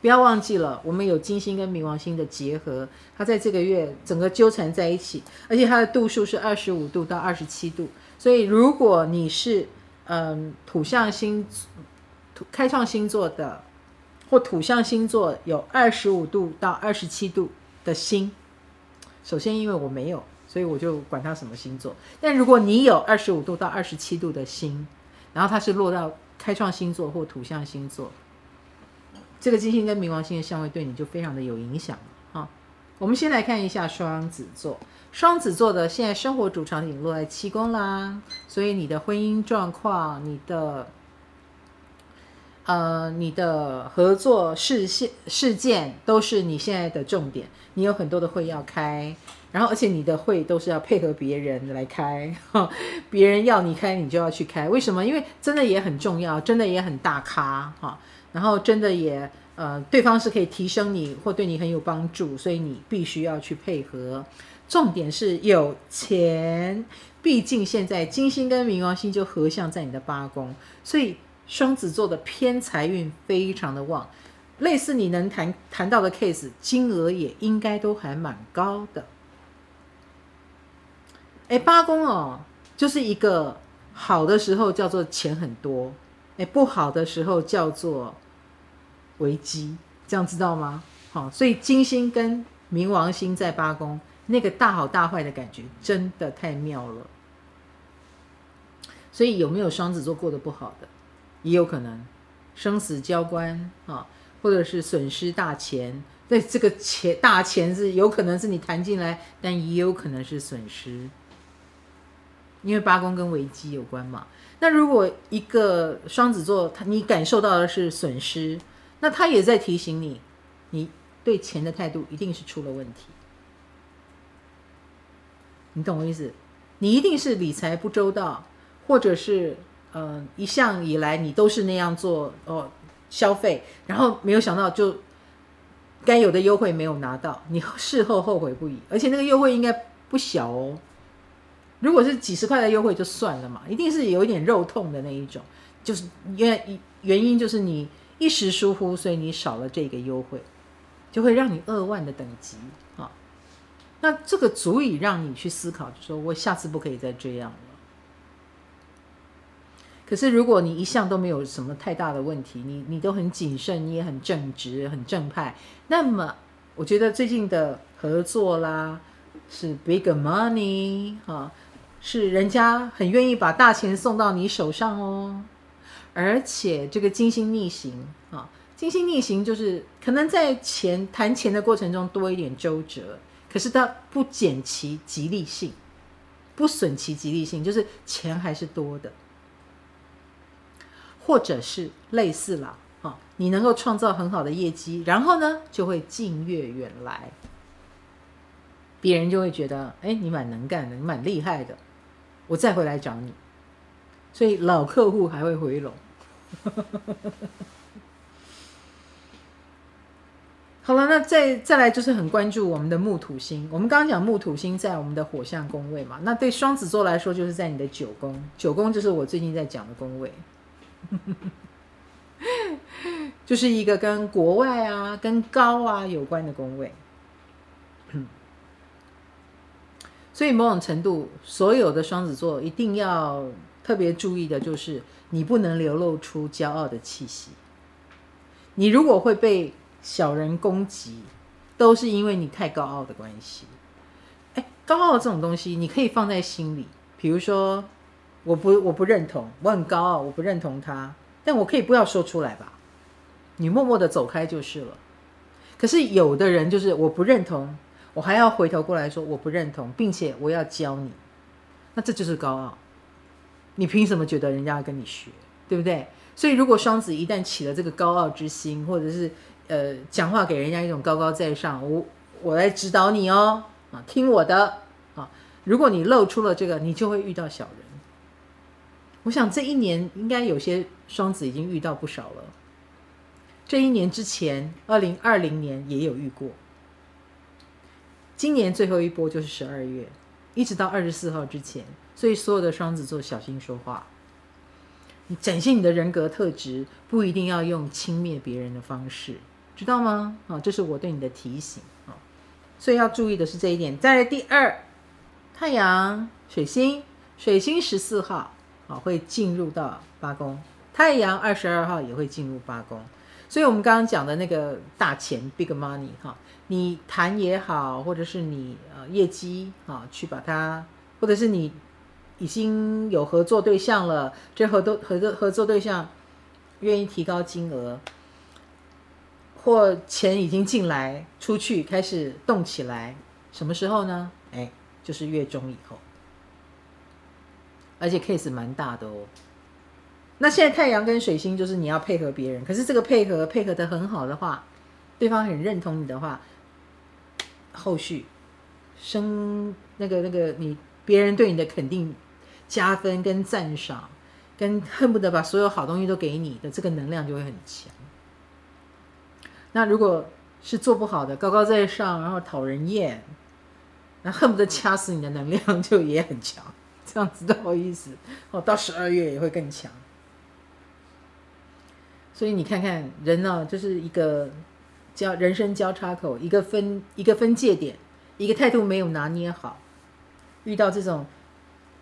S1: 不要忘记了，我们有金星跟冥王星的结合，它在这个月整个纠缠在一起，而且它的度数是二十五度到二十七度，所以如果你是嗯土象星。开创星座的或土象星座有二十五度到二十七度的星，首先因为我没有，所以我就管它什么星座。但如果你有二十五度到二十七度的星，然后它是落到开创星座或土象星座，这个金星跟冥王星的相位对你就非常的有影响啊。我们先来看一下双子座，双子座的现在生活主场景落在七宫啦，所以你的婚姻状况，你的。呃，你的合作事件事件都是你现在的重点，你有很多的会要开，然后而且你的会都是要配合别人来开，别人要你开，你就要去开。为什么？因为真的也很重要，真的也很大咖哈，然后真的也呃，对方是可以提升你或对你很有帮助，所以你必须要去配合。重点是有钱，毕竟现在金星跟冥王星就合相在你的八宫，所以。双子座的偏财运非常的旺，类似你能谈谈到的 case，金额也应该都还蛮高的。哎，八宫哦，就是一个好的时候叫做钱很多，哎，不好的时候叫做危机，这样知道吗？好，所以金星跟冥王星在八宫，那个大好大坏的感觉真的太妙了。所以有没有双子座过得不好的？也有可能生死交关啊，或者是损失大钱。对，这个钱大钱是有可能是你谈进来，但也有可能是损失，因为八宫跟危机有关嘛。那如果一个双子座，他你感受到的是损失，那他也在提醒你，你对钱的态度一定是出了问题。你懂我意思？你一定是理财不周到，或者是。嗯、一向以来你都是那样做哦，消费，然后没有想到就该有的优惠没有拿到，你事后后悔不已，而且那个优惠应该不小哦。如果是几十块的优惠就算了嘛，一定是有一点肉痛的那一种，就是原原因就是你一时疏忽，所以你少了这个优惠，就会让你二万的等级啊。那这个足以让你去思考，就说我下次不可以再这样了。可是，如果你一向都没有什么太大的问题，你你都很谨慎，你也很正直、很正派，那么我觉得最近的合作啦，是 big money 哈，是人家很愿意把大钱送到你手上哦。而且这个金星逆行啊，金星逆行就是可能在钱谈钱的过程中多一点周折，可是它不减其吉利性，不损其吉利性，就是钱还是多的。或者是类似了，啊，你能够创造很好的业绩，然后呢，就会近月远来，别人就会觉得，哎，你蛮能干的，你蛮厉害的，我再回来找你，所以老客户还会回笼。好了，那再再来就是很关注我们的木土星，我们刚刚讲木土星在我们的火象宫位嘛，那对双子座来说就是在你的九宫，九宫就是我最近在讲的宫位。就是一个跟国外啊、跟高啊有关的宫位。所以某种程度，所有的双子座一定要特别注意的就是，你不能流露出骄傲的气息。你如果会被小人攻击，都是因为你太高傲的关系。哎，高傲这种东西，你可以放在心里。比如说，我不我不认同，我很高傲，我不认同他，但我可以不要说出来吧？你默默的走开就是了。可是有的人就是我不认同。我还要回头过来说我不认同，并且我要教你，那这就是高傲。你凭什么觉得人家要跟你学，对不对？所以如果双子一旦起了这个高傲之心，或者是呃讲话给人家一种高高在上，我我来指导你哦，啊，听我的啊。如果你露出了这个，你就会遇到小人。我想这一年应该有些双子已经遇到不少了。这一年之前，二零二零年也有遇过。今年最后一波就是十二月，一直到二十四号之前，所以所有的双子座小心说话。你展现你的人格特质，不一定要用轻蔑别人的方式，知道吗？啊，这是我对你的提醒啊。所以要注意的是这一点。再来第二，太阳、水星，水星十四号啊会进入到八宫，太阳二十二号也会进入八宫。所以我们刚刚讲的那个大钱 （big money） 哈。你谈也好，或者是你呃业绩啊，去把它，或者是你已经有合作对象了，这合作合作合作对象愿意提高金额，或钱已经进来，出去开始动起来，什么时候呢？哎，就是月中以后，而且 case 蛮大的哦。那现在太阳跟水星就是你要配合别人，可是这个配合配合的很好的话，对方很认同你的话。后续生那个那个你别人对你的肯定加分跟赞赏，跟恨不得把所有好东西都给你的这个能量就会很强。那如果是做不好的，高高在上，然后讨人厌，那恨不得掐死你的能量就也很强。这样子都好意思哦，到十二月也会更强。所以你看看人呢，就是一个。交人生交叉口，一个分一个分界点，一个态度没有拿捏好，遇到这种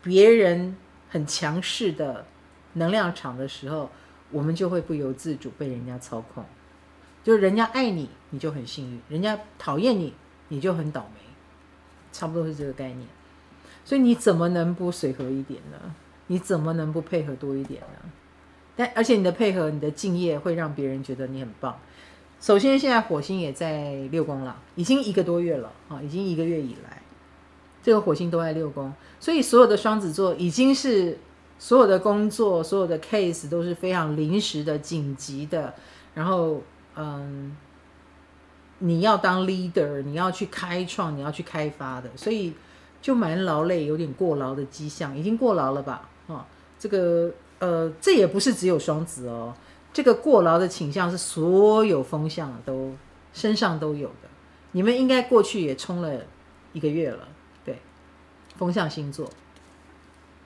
S1: 别人很强势的能量场的时候，我们就会不由自主被人家操控。就人家爱你，你就很幸运；人家讨厌你，你就很倒霉。差不多是这个概念。所以你怎么能不随和一点呢？你怎么能不配合多一点呢？但而且你的配合，你的敬业，会让别人觉得你很棒。首先，现在火星也在六宫了，已经一个多月了啊，已经一个月以来，这个火星都在六宫，所以所有的双子座已经是所有的工作、所有的 case 都是非常临时的、紧急的，然后嗯，你要当 leader，你要去开创，你要去开发的，所以就蛮劳累，有点过劳的迹象，已经过劳了吧？啊，这个呃，这也不是只有双子哦。这个过劳的倾向是所有风向都身上都有的，你们应该过去也冲了一个月了，对，风向星座，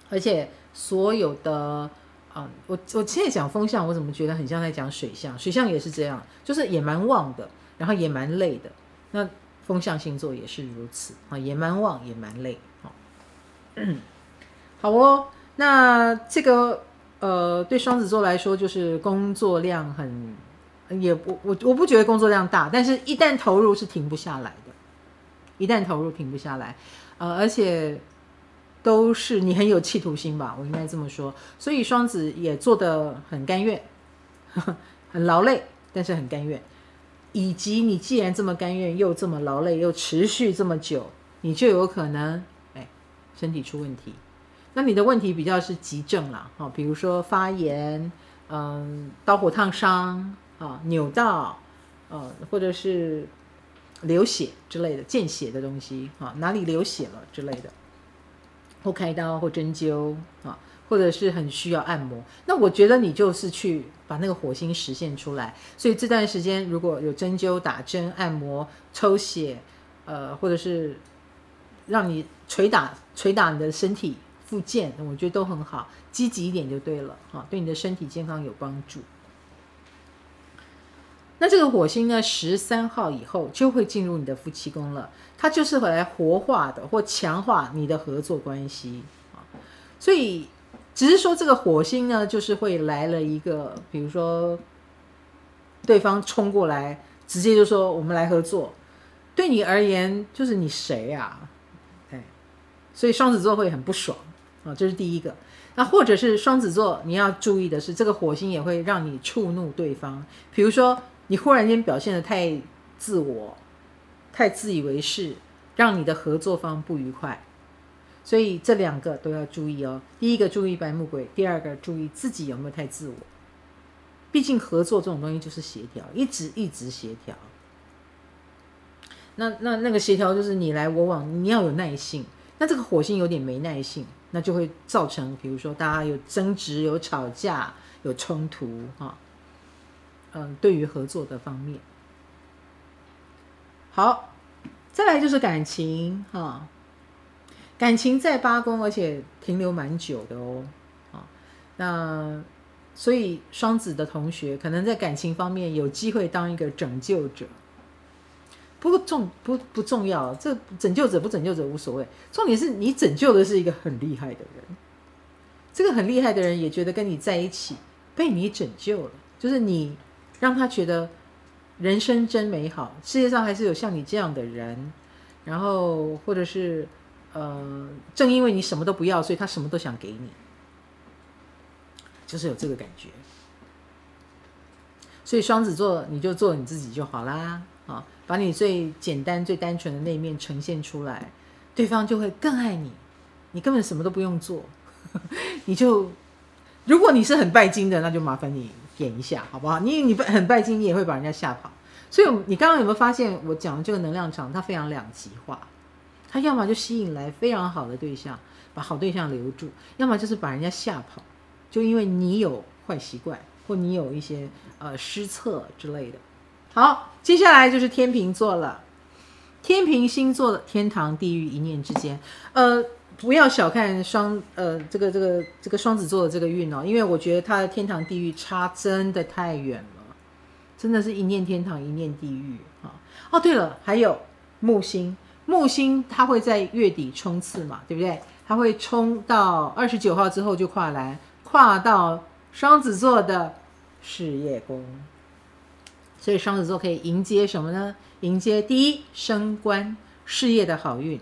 S1: 而且所有的，啊，我我现在讲风向，我怎么觉得很像在讲水象？水象也是这样，就是也蛮旺的，然后也蛮累的。那风象星座也是如此啊，也蛮旺，也蛮累。好，好哦，那这个。呃，对双子座来说，就是工作量很，也不我我不觉得工作量大，但是一旦投入是停不下来的，一旦投入停不下来，呃，而且都是你很有企图心吧，我应该这么说，所以双子也做得很甘愿，很劳累，但是很甘愿，以及你既然这么甘愿，又这么劳累，又持续这么久，你就有可能哎身体出问题。那你的问题比较是急症啦，哈，比如说发炎，嗯，刀火烫伤啊，扭到，呃，或者是流血之类的，见血的东西啊，哪里流血了之类的，或开刀或针灸啊，或者是很需要按摩。那我觉得你就是去把那个火星实现出来。所以这段时间如果有针灸、打针、按摩、抽血，呃，或者是让你捶打捶打你的身体。复健，我觉得都很好，积极一点就对了哈，对你的身体健康有帮助。那这个火星呢，十三号以后就会进入你的夫妻宫了，它就是会来活化的或强化你的合作关系啊。所以只是说这个火星呢，就是会来了一个，比如说对方冲过来，直接就说我们来合作，对你而言就是你谁啊？哎，所以双子座会很不爽啊，这是第一个。那或者是双子座，你要注意的是，这个火星也会让你触怒对方，比如说。你忽然间表现的太自我，太自以为是，让你的合作方不愉快，所以这两个都要注意哦。第一个注意白目鬼，第二个注意自己有没有太自我。毕竟合作这种东西就是协调，一直一直协调。那那那个协调就是你来我往，你要有耐性。那这个火星有点没耐性，那就会造成，比如说大家有争执、有吵架、有冲突哈。嗯，对于合作的方面，好，再来就是感情哈，感情在八宫，而且停留蛮久的哦，啊，那所以双子的同学可能在感情方面有机会当一个拯救者，不过重不不重要，这拯救者不拯救者无所谓，重点是你拯救的是一个很厉害的人，这个很厉害的人也觉得跟你在一起被你拯救了，就是你。让他觉得人生真美好，世界上还是有像你这样的人，然后或者是呃，正因为你什么都不要，所以他什么都想给你，就是有这个感觉。所以双子座，你就做你自己就好啦，啊，把你最简单、最单纯的那一面呈现出来，对方就会更爱你。你根本什么都不用做，你就如果你是很拜金的，那就麻烦你。点一下好不好？你你很拜金，你也会把人家吓跑。所以，你刚刚有没有发现，我讲的这个能量场，它非常两极化。他要么就吸引来非常好的对象，把好对象留住；要么就是把人家吓跑，就因为你有坏习惯，或你有一些呃失策之类的。好，接下来就是天秤座了。天秤星座的天堂地狱一念之间，呃。不要小看双呃这个这个这个双子座的这个运哦，因为我觉得他的天堂地狱差真的太远了，真的是一念天堂一念地狱啊！哦，对了，还有木星，木星它会在月底冲刺嘛，对不对？它会冲到二十九号之后就跨栏，跨到双子座的事业宫，所以双子座可以迎接什么呢？迎接第一升官事业的好运。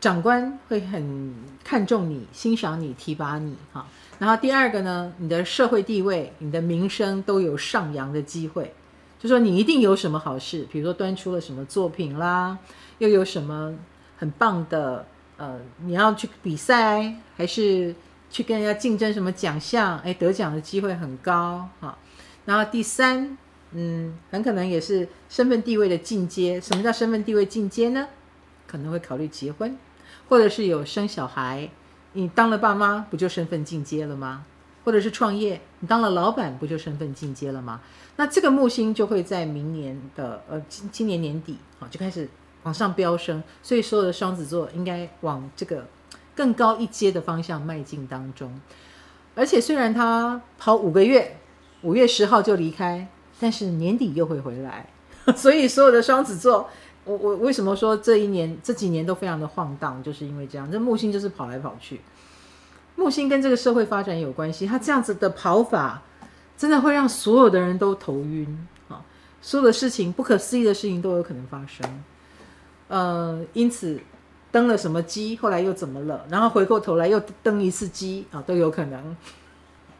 S1: 长官会很看重你、欣赏你、提拔你，哈。然后第二个呢，你的社会地位、你的名声都有上扬的机会，就说你一定有什么好事，比如说端出了什么作品啦，又有什么很棒的，呃，你要去比赛，还是去跟人家竞争什么奖项？哎，得奖的机会很高，哈。然后第三，嗯，很可能也是身份地位的进阶。什么叫身份地位进阶呢？可能会考虑结婚。或者是有生小孩，你当了爸妈不就身份进阶了吗？或者是创业，你当了老板不就身份进阶了吗？那这个木星就会在明年的呃今今年年底啊就开始往上飙升，所以所有的双子座应该往这个更高一阶的方向迈进当中。而且虽然他跑五个月，五月十号就离开，但是年底又会回来，所以所有的双子座。我我为什么说这一年这几年都非常的晃荡，就是因为这样。这木星就是跑来跑去，木星跟这个社会发展有关系。他这样子的跑法，真的会让所有的人都头晕啊！所有的事情，不可思议的事情都有可能发生。呃，因此登了什么机，后来又怎么了？然后回过头来又登一次机啊，都有可能。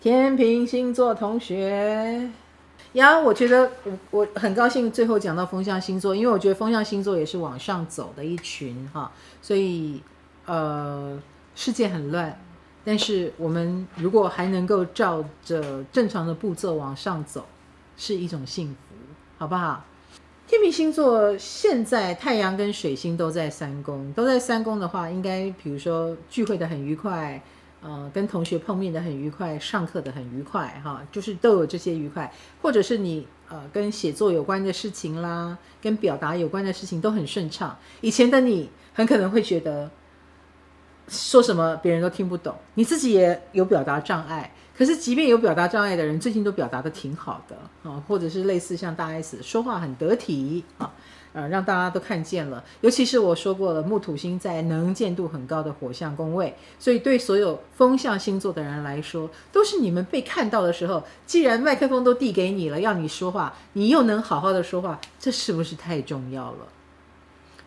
S1: 天秤星座同学。呀，我觉得我我很高兴最后讲到风象星座，因为我觉得风象星座也是往上走的一群哈，所以呃世界很乱，但是我们如果还能够照着正常的步骤往上走，是一种幸福，好不好？天秤星座现在太阳跟水星都在三宫，都在三宫的话，应该比如说聚会的很愉快。呃，跟同学碰面的很愉快，上课的很愉快，哈，就是都有这些愉快，或者是你呃跟写作有关的事情啦，跟表达有关的事情都很顺畅。以前的你很可能会觉得说什么别人都听不懂，你自己也有表达障碍。可是，即便有表达障碍的人，最近都表达的挺好的啊，或者是类似像大 S 说话很得体啊，呃，让大家都看见了。尤其是我说过了，木土星在能见度很高的火象宫位，所以对所有风象星座的人来说，都是你们被看到的时候。既然麦克风都递给你了，要你说话，你又能好好的说话，这是不是太重要了？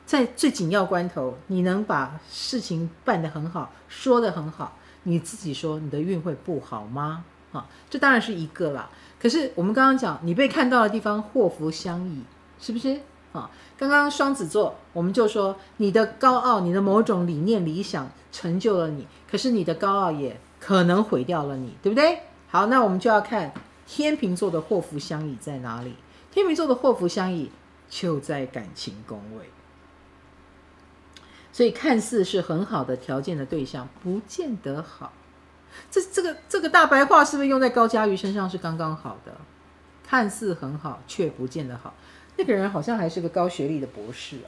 S1: 在最紧要关头，你能把事情办得很好，说得很好。你自己说你的运会不好吗？啊，这当然是一个啦。可是我们刚刚讲，你被看到的地方祸福相倚，是不是？啊，刚刚双子座，我们就说你的高傲，你的某种理念理想成就了你，可是你的高傲也可能毁掉了你，对不对？好，那我们就要看天秤座的祸福相倚在哪里。天秤座的祸福相倚就在感情宫位。所以看似是很好的条件的对象，不见得好。这这个这个大白话是不是用在高嘉瑜身上是刚刚好的？看似很好，却不见得好。那个人好像还是个高学历的博士啊。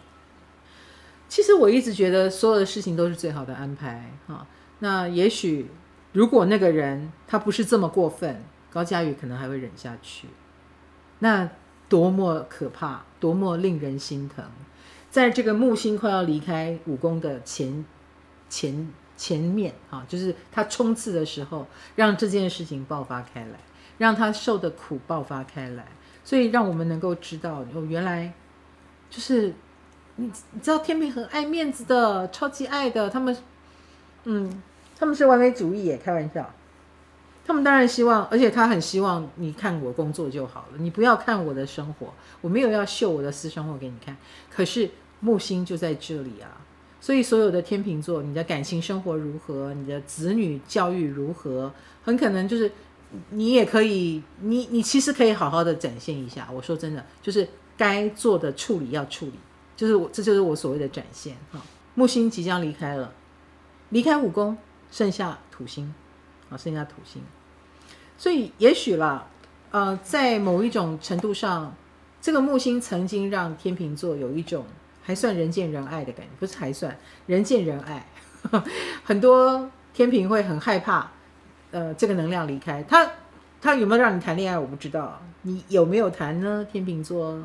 S1: 其实我一直觉得所有的事情都是最好的安排哈。那也许如果那个人他不是这么过分，高嘉瑜可能还会忍下去。那多么可怕，多么令人心疼。在这个木星快要离开五宫的前前前面啊，就是他冲刺的时候，让这件事情爆发开来，让他受的苦爆发开来，所以让我们能够知道，哦，原来就是你你知道天秤很爱面子的，超级爱的，他们嗯，他们是完美主义耶，开玩笑，他们当然希望，而且他很希望你看我工作就好了，你不要看我的生活，我没有要秀我的私生活给你看，可是。木星就在这里啊，所以所有的天秤座，你的感情生活如何？你的子女教育如何？很可能就是你也可以，你你其实可以好好的展现一下。我说真的，就是该做的处理要处理，就是我这就是我所谓的展现哈。木星即将离开了，离开五宫，剩下土星啊，剩下土星。所以也许啦，呃，在某一种程度上，这个木星曾经让天秤座有一种。还算人见人爱的感觉，不是还算人见人爱。很多天秤会很害怕，呃，这个能量离开他，他有没有让你谈恋爱？我不知道，你有没有谈呢？天秤座，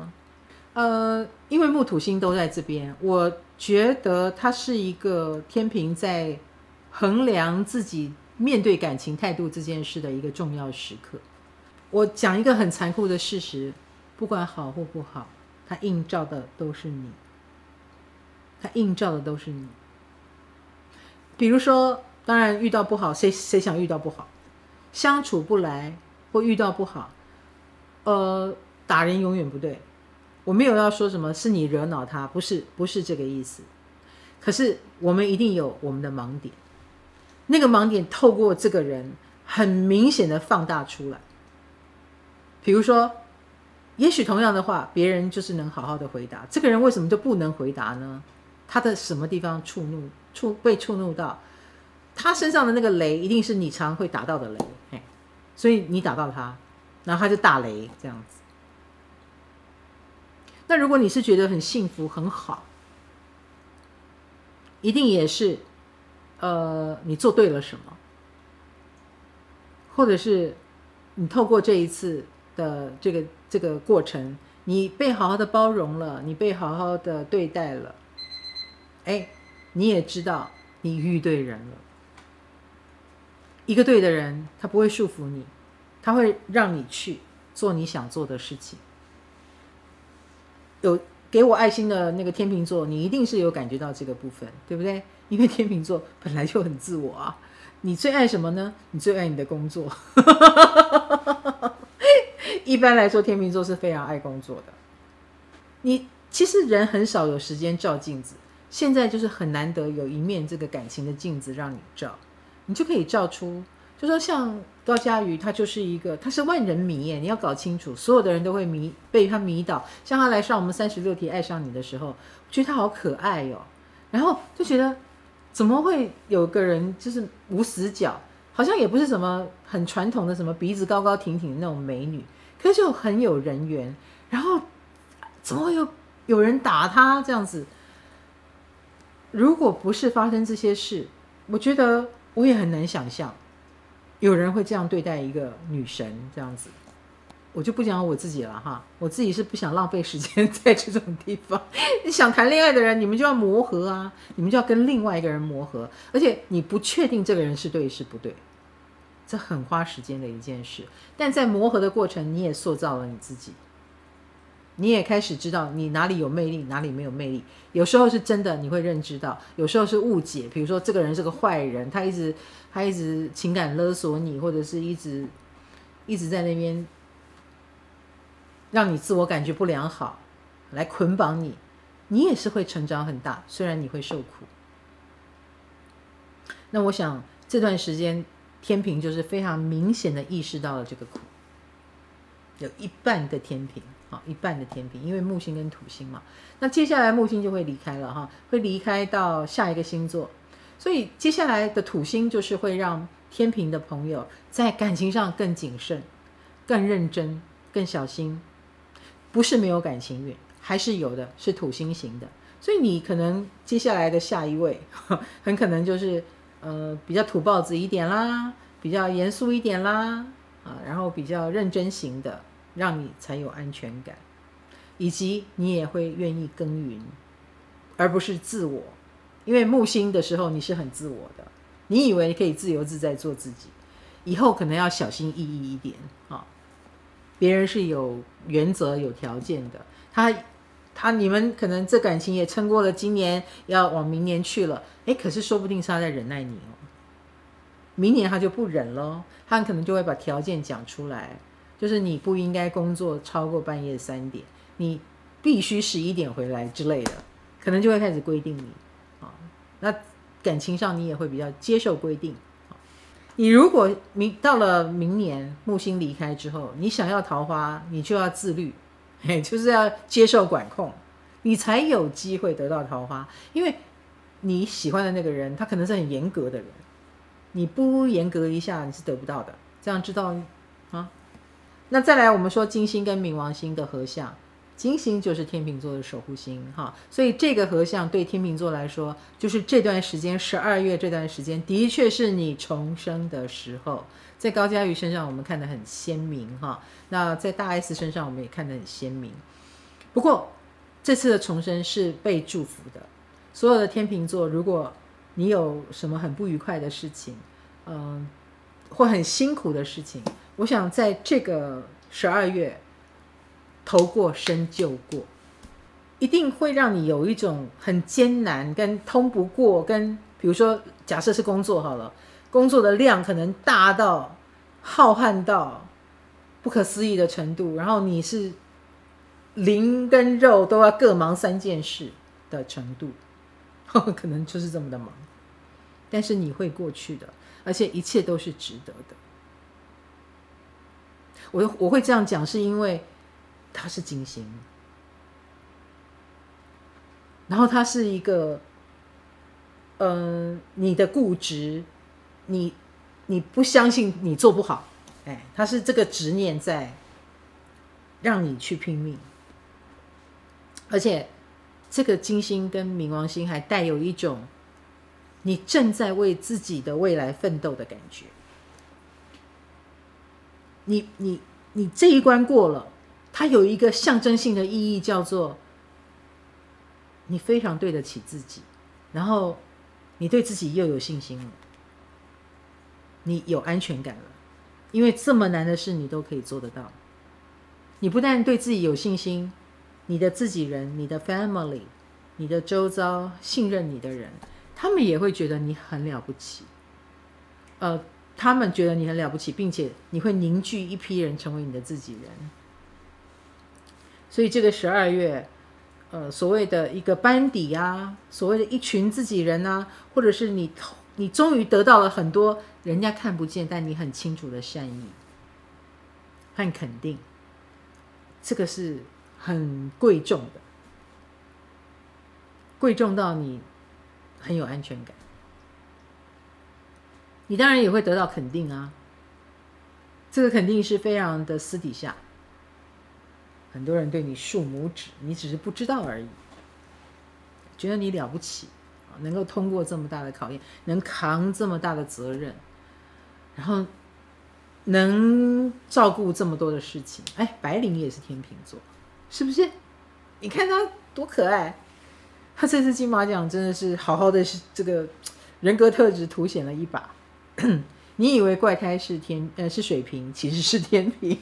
S1: 呃，因为木土星都在这边，我觉得他是一个天平在衡量自己面对感情态度这件事的一个重要时刻。我讲一个很残酷的事实，不管好或不好，他映照的都是你。他映照的都是你，比如说，当然遇到不好，谁谁想遇到不好，相处不来或遇到不好，呃，打人永远不对。我没有要说什么是你惹恼他，不是不是这个意思。可是我们一定有我们的盲点，那个盲点透过这个人很明显的放大出来。比如说，也许同样的话，别人就是能好好的回答，这个人为什么就不能回答呢？他的什么地方触怒触被触怒到，他身上的那个雷一定是你常会打到的雷，嘿，所以你打到他，然后他就大雷这样子。那如果你是觉得很幸福很好，一定也是，呃，你做对了什么，或者是你透过这一次的这个这个过程，你被好好的包容了，你被好好的对待了。哎，你也知道你遇对人了。一个对的人，他不会束缚你，他会让你去做你想做的事情。有给我爱心的那个天秤座，你一定是有感觉到这个部分，对不对？因为天秤座本来就很自我啊。你最爱什么呢？你最爱你的工作。一般来说，天秤座是非常爱工作的。你其实人很少有时间照镜子。现在就是很难得有一面这个感情的镜子让你照，你就可以照出，就说像高嘉瑜，他就是一个，他是万人迷耶，你要搞清楚，所有的人都会迷，被他迷倒。像他来上我们三十六题爱上你的时候，我觉得他好可爱哟、哦，然后就觉得怎么会有个人就是无死角，好像也不是什么很传统的什么鼻子高高挺挺的那种美女，可是就很有人缘，然后怎么会有有人打他这样子？如果不是发生这些事，我觉得我也很难想象，有人会这样对待一个女神这样子。我就不讲我自己了哈，我自己是不想浪费时间 在这种地方。你想谈恋爱的人，你们就要磨合啊，你们就要跟另外一个人磨合，而且你不确定这个人是对是不对，这很花时间的一件事。但在磨合的过程，你也塑造了你自己，你也开始知道你哪里有魅力，哪里没有魅力。有时候是真的，你会认知到；有时候是误解，比如说这个人是个坏人，他一直他一直情感勒索你，或者是一直一直在那边。让你自我感觉不良好，来捆绑你，你也是会成长很大，虽然你会受苦。那我想这段时间天平就是非常明显的意识到了这个苦，有一半的天平，好，一半的天平，因为木星跟土星嘛。那接下来木星就会离开了哈，会离开到下一个星座，所以接下来的土星就是会让天秤的朋友在感情上更谨慎、更认真、更小心。不是没有感情运，还是有的，是土星型的。所以你可能接下来的下一位，很可能就是呃比较土包子一点啦，比较严肃一点啦，啊，然后比较认真型的，让你才有安全感，以及你也会愿意耕耘，而不是自我。因为木星的时候你是很自我的，你以为你可以自由自在做自己，以后可能要小心翼翼一点啊。别人是有原则、有条件的，他他你们可能这感情也撑过了今年，要往明年去了，诶，可是说不定是他在忍耐你哦。明年他就不忍了，他可能就会把条件讲出来，就是你不应该工作超过半夜三点，你必须十一点回来之类的，可能就会开始规定你啊。那感情上你也会比较接受规定。你如果明到了明年木星离开之后，你想要桃花，你就要自律，嘿，就是要接受管控，你才有机会得到桃花。因为你喜欢的那个人，他可能是很严格的人，你不严格一下，你是得不到的。这样知道啊？那再来，我们说金星跟冥王星的合相。金星就是天秤座的守护星，哈，所以这个合相对天秤座来说，就是这段时间十二月这段时间，的确是你重生的时候。在高嘉瑜身上，我们看得很鲜明，哈。那在大 S 身上，我们也看得很鲜明。不过这次的重生是被祝福的。所有的天秤座，如果你有什么很不愉快的事情，嗯，或很辛苦的事情，我想在这个十二月。头过身就过，一定会让你有一种很艰难、跟通不过、跟比如说，假设是工作好了，工作的量可能大到浩瀚到不可思议的程度，然后你是灵跟肉都要各忙三件事的程度，可能就是这么的忙，但是你会过去的，而且一切都是值得的。我我会这样讲，是因为。他是金星，然后他是一个，嗯、呃，你的固执，你你不相信你做不好，哎，他是这个执念在让你去拼命，而且这个金星跟冥王星还带有一种你正在为自己的未来奋斗的感觉，你你你这一关过了。它有一个象征性的意义，叫做你非常对得起自己，然后你对自己又有信心了，你有安全感了，因为这么难的事你都可以做得到。你不但对自己有信心，你的自己人、你的 family、你的周遭信任你的人，他们也会觉得你很了不起。呃，他们觉得你很了不起，并且你会凝聚一批人成为你的自己人。所以这个十二月，呃，所谓的一个班底啊，所谓的一群自己人啊，或者是你，你终于得到了很多人家看不见但你很清楚的善意和肯定，这个是很贵重的，贵重到你很有安全感。你当然也会得到肯定啊，这个肯定是非常的私底下。很多人对你竖拇指，你只是不知道而已，觉得你了不起，能够通过这么大的考验，能扛这么大的责任，然后能照顾这么多的事情。哎，白灵也是天秤座，是不是？你看他多可爱，他这次金马奖真的是好好的是，这个人格特质凸显了一把。你以为怪胎是天呃是水瓶，其实是天秤，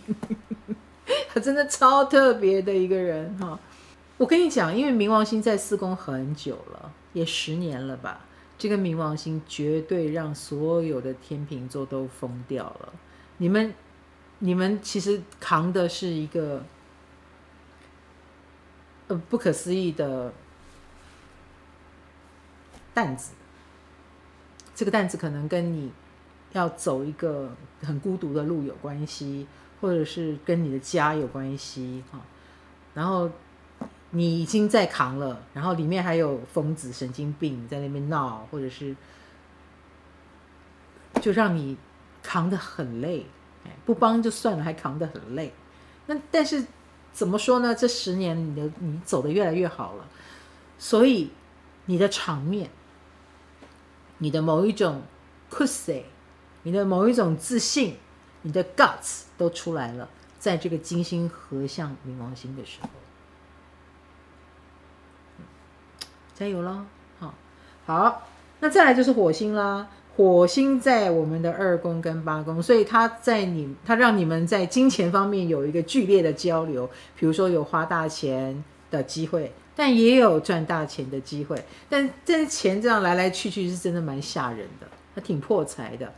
S1: 他真的超特别的一个人哈。我跟你讲，因为冥王星在四宫很久了，也十年了吧。这个冥王星绝对让所有的天秤座都疯掉了。你们你们其实扛的是一个呃不可思议的担子，这个担子可能跟你。要走一个很孤独的路有关系，或者是跟你的家有关系哈。然后你已经在扛了，然后里面还有疯子、神经病在那边闹，或者是就让你扛得很累。不帮就算了，还扛得很累。那但是怎么说呢？这十年你的你走得越来越好了，所以你的场面，你的某一种。你的某一种自信，你的 guts 都出来了，在这个金星合向冥王星的时候，加油喽！好，好，那再来就是火星啦。火星在我们的二宫跟八宫，所以它在你，它让你们在金钱方面有一个剧烈的交流，比如说有花大钱的机会，但也有赚大钱的机会。但这钱这样来来去去，是真的蛮吓人的，它挺破财的。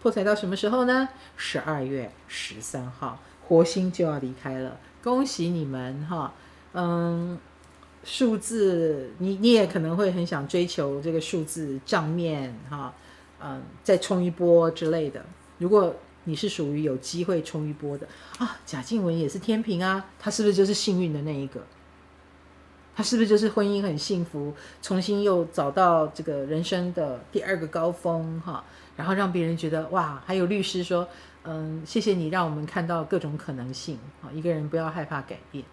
S1: 破财到什么时候呢？十二月十三号，火星就要离开了，恭喜你们哈！嗯，数字，你你也可能会很想追求这个数字账面哈，嗯，再冲一波之类的。如果你是属于有机会冲一波的啊，贾静雯也是天平啊，她是不是就是幸运的那一个？她是不是就是婚姻很幸福，重新又找到这个人生的第二个高峰哈？然后让别人觉得哇，还有律师说，嗯，谢谢你让我们看到各种可能性啊！一个人不要害怕改变。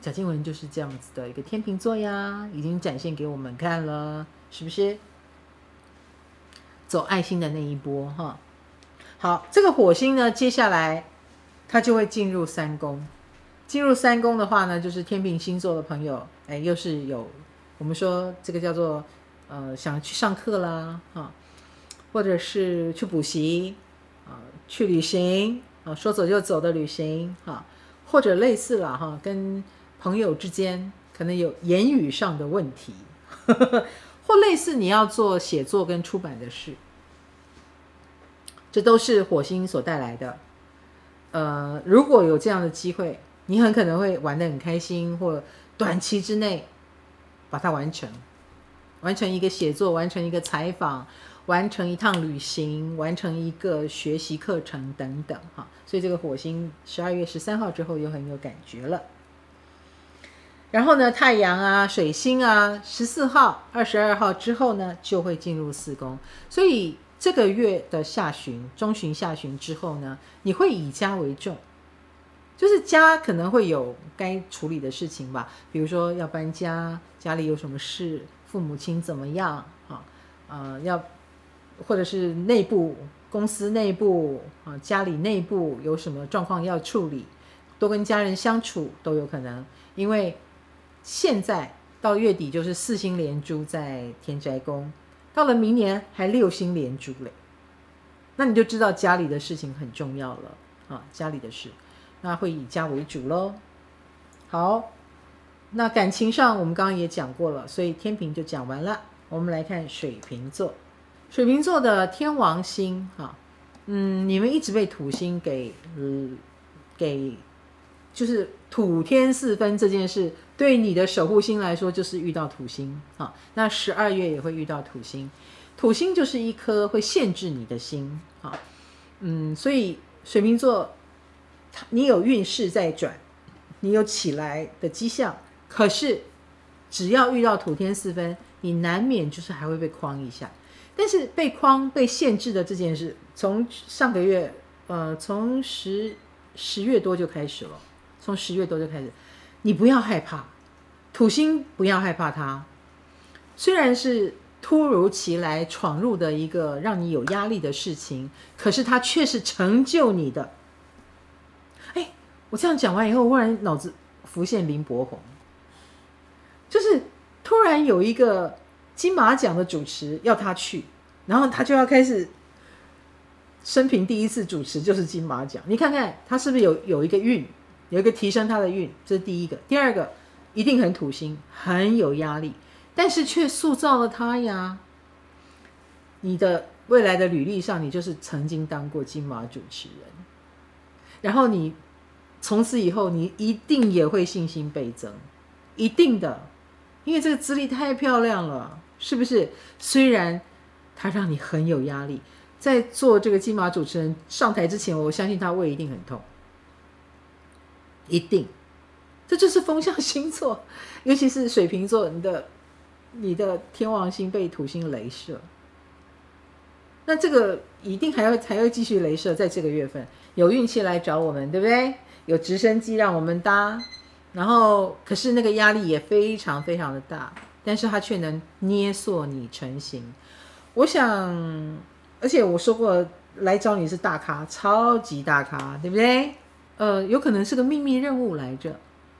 S1: 贾静雯就是这样子的一个天秤座呀，已经展现给我们看了，是不是？走爱心的那一波哈。好，这个火星呢，接下来它就会进入三宫。进入三宫的话呢，就是天秤星座的朋友，哎，又是有我们说这个叫做呃，想去上课啦，哈。或者是去补习啊，去旅行啊，说走就走的旅行啊，或者类似了哈，跟朋友之间可能有言语上的问题，呵呵，或类似你要做写作跟出版的事，这都是火星所带来的。呃，如果有这样的机会，你很可能会玩得很开心，或短期之内把它完成，完成一个写作，完成一个采访。完成一趟旅行，完成一个学习课程等等，哈，所以这个火星十二月十三号之后又很有感觉了。然后呢，太阳啊、水星啊，十四号、二十二号之后呢，就会进入四宫。所以这个月的下旬、中旬、下旬之后呢，你会以家为重，就是家可能会有该处理的事情吧，比如说要搬家，家里有什么事，父母亲怎么样，啊，呃，要。或者是内部公司内部啊，家里内部有什么状况要处理，多跟家人相处都有可能。因为现在到月底就是四星连珠在天宅宫，到了明年还六星连珠嘞，那你就知道家里的事情很重要了啊，家里的事，那会以家为主喽。好，那感情上我们刚刚也讲过了，所以天秤就讲完了，我们来看水瓶座。水瓶座的天王星，哈，嗯，你们一直被土星给，嗯，给，就是土天四分这件事，对你的守护星来说，就是遇到土星，哈，那十二月也会遇到土星，土星就是一颗会限制你的心，哈，嗯，所以水瓶座，你有运势在转，你有起来的迹象，可是只要遇到土天四分，你难免就是还会被框一下。但是被框、被限制的这件事，从上个月，呃，从十十月多就开始了。从十月多就开始，你不要害怕，土星不要害怕它，虽然是突如其来闯入的一个让你有压力的事情，可是它却是成就你的。哎，我这样讲完以后，忽然脑子浮现林柏宏，就是突然有一个金马奖的主持要他去，然后他就要开始生平第一次主持就是金马奖，你看看他是不是有有一个运，有一个提升他的运，这是第一个。第二个一定很土星，很有压力。但是却塑造了他呀！你的未来的履历上，你就是曾经当过金马主持人，然后你从此以后，你一定也会信心倍增，一定的，因为这个资历太漂亮了，是不是？虽然他让你很有压力，在做这个金马主持人上台之前，我相信他胃一定很痛，一定，这就是风象星座，尤其是水瓶座，你的。你的天王星被土星雷射，那这个一定还要还要继续镭射，在这个月份有运气来找我们，对不对？有直升机让我们搭，然后可是那个压力也非常非常的大，但是它却能捏塑你成型。我想，而且我说过来找你是大咖，超级大咖，对不对？呃，有可能是个秘密任务来着，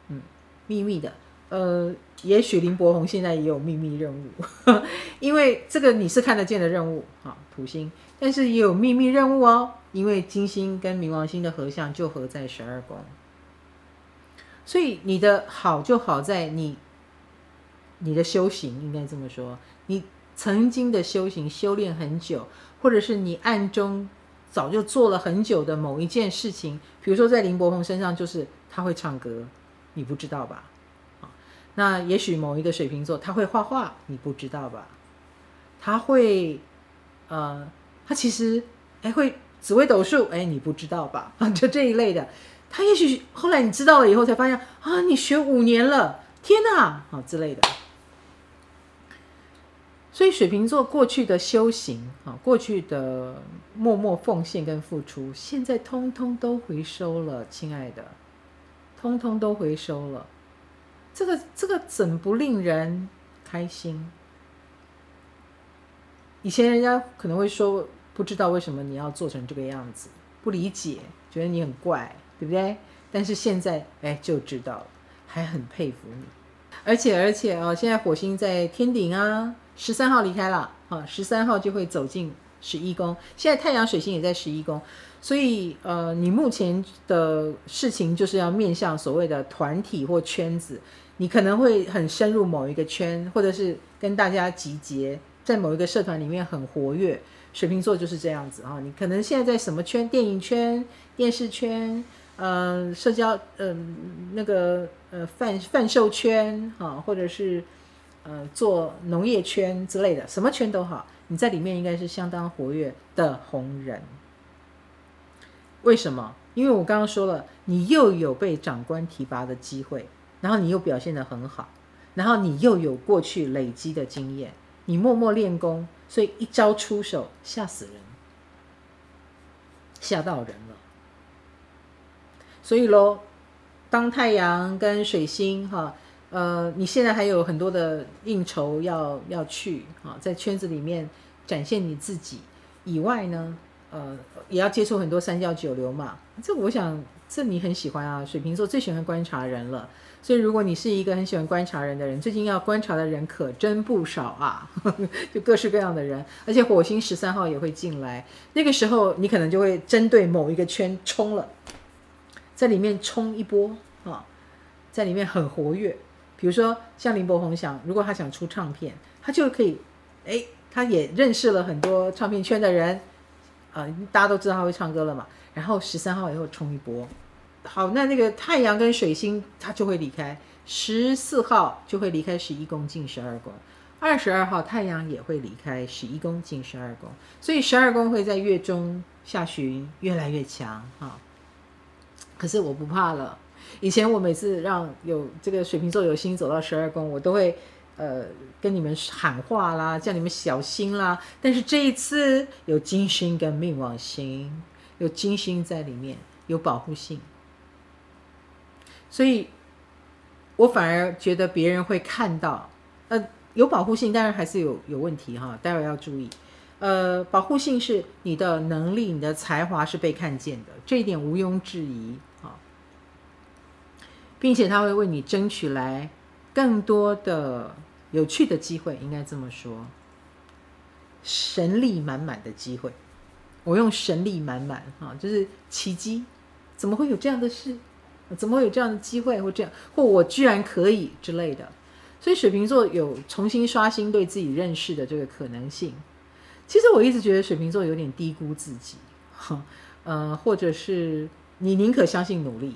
S1: 嗯，秘密的。呃，也许林柏宏现在也有秘密任务，因为这个你是看得见的任务，哈，土星，但是也有秘密任务哦，因为金星跟冥王星的合相就合在十二宫，所以你的好就好在你，你的修行应该这么说，你曾经的修行修炼很久，或者是你暗中早就做了很久的某一件事情，比如说在林柏宏身上就是他会唱歌，你不知道吧？啊那也许某一个水瓶座他会画画，你不知道吧？他会，呃，他其实哎会紫微斗数，哎你不知道吧？啊 就这一类的，他也许后来你知道了以后才发现啊，你学五年了，天哪，啊之类的。所以水瓶座过去的修行啊，过去的默默奉献跟付出，现在通通都回收了，亲爱的，通通都回收了。这个这个怎不令人开心？以前人家可能会说，不知道为什么你要做成这个样子，不理解，觉得你很怪，对不对？但是现在哎就知道了，还很佩服你。而且而且啊，现在火星在天顶啊，十三号离开了啊，十三号就会走进十一宫。现在太阳水星也在十一宫。所以，呃，你目前的事情就是要面向所谓的团体或圈子，你可能会很深入某一个圈，或者是跟大家集结在某一个社团里面很活跃。水瓶座就是这样子啊，你可能现在在什么圈？电影圈、电视圈，呃，社交，嗯、那个呃贩贩售圈啊，或者是呃做农业圈之类的，什么圈都好，你在里面应该是相当活跃的红人。为什么？因为我刚刚说了，你又有被长官提拔的机会，然后你又表现得很好，然后你又有过去累积的经验，你默默练功，所以一招出手吓死人，吓到人了。所以喽，当太阳跟水星哈，呃，你现在还有很多的应酬要要去啊，在圈子里面展现你自己以外呢，呃，也要接触很多三教九流嘛，这我想这你很喜欢啊，水瓶座最喜欢观察人了。所以如果你是一个很喜欢观察人的人，最近要观察的人可真不少啊，呵呵，就各式各样的人，而且火星十三号也会进来，那个时候你可能就会针对某一个圈冲了，在里面冲一波啊，在里面很活跃。比如说像林柏宏想，如果他想出唱片，他就可以，哎，他也认识了很多唱片圈的人。呃，大家都知道他会唱歌了嘛，然后十三号以后冲一波，好，那那个太阳跟水星他就会离开，十四号就会离开十一宫进十二宫，二十二号太阳也会离开十一宫进十二宫，所以十二宫会在月中下旬越来越强哈。可是我不怕了，以前我每次让有这个水瓶座有星走到十二宫，我都会。呃，跟你们喊话啦，叫你们小心啦。但是这一次有金星跟冥王星，有金星在里面，有保护性，所以我反而觉得别人会看到。呃，有保护性，但是还是有有问题哈，待会要注意。呃，保护性是你的能力、你的才华是被看见的，这一点毋庸置疑，并且他会为你争取来更多的有趣的机会，应该这么说，神力满满的机会。我用神力满满哈，就是奇迹，怎么会有这样的事？怎么会有这样的机会？或这样，或我居然可以之类的。所以水瓶座有重新刷新对自己认识的这个可能性。其实我一直觉得水瓶座有点低估自己，哈，呃，或者是你宁可相信努力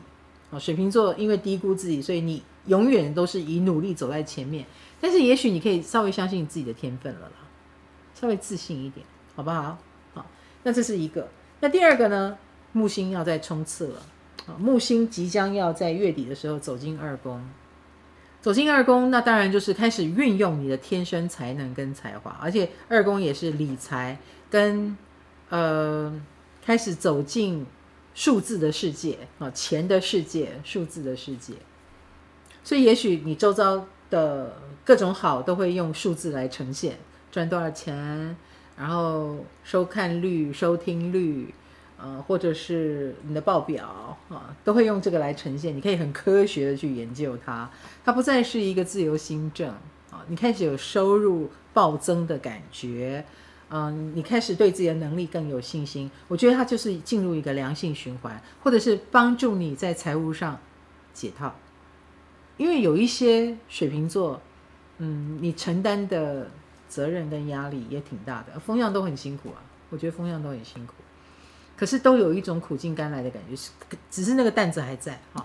S1: 啊。水瓶座因为低估自己，所以你永远都是以努力走在前面。但是也许你可以稍微相信自己的天分了啦，稍微自信一点，好不好？好，那这是一个。那第二个呢？木星要再冲刺了啊。木星即将要在月底的时候走进二宫，走进二宫，那当然就是开始运用你的天生才能跟才华，而且二宫也是理财跟呃开始走进数字的世界啊，钱的世界，数字的世界。所以也许你周遭的各种好都会用数字来呈现，赚多少钱，然后收看率、收听率。呃，或者是你的报表啊，都会用这个来呈现。你可以很科学的去研究它，它不再是一个自由新政啊。你开始有收入暴增的感觉，嗯，你开始对自己的能力更有信心。我觉得它就是进入一个良性循环，或者是帮助你在财务上解套。因为有一些水瓶座，嗯，你承担的责任跟压力也挺大的，风象都很辛苦啊。我觉得风象都很辛苦。可是都有一种苦尽甘来的感觉，是只是那个担子还在哈。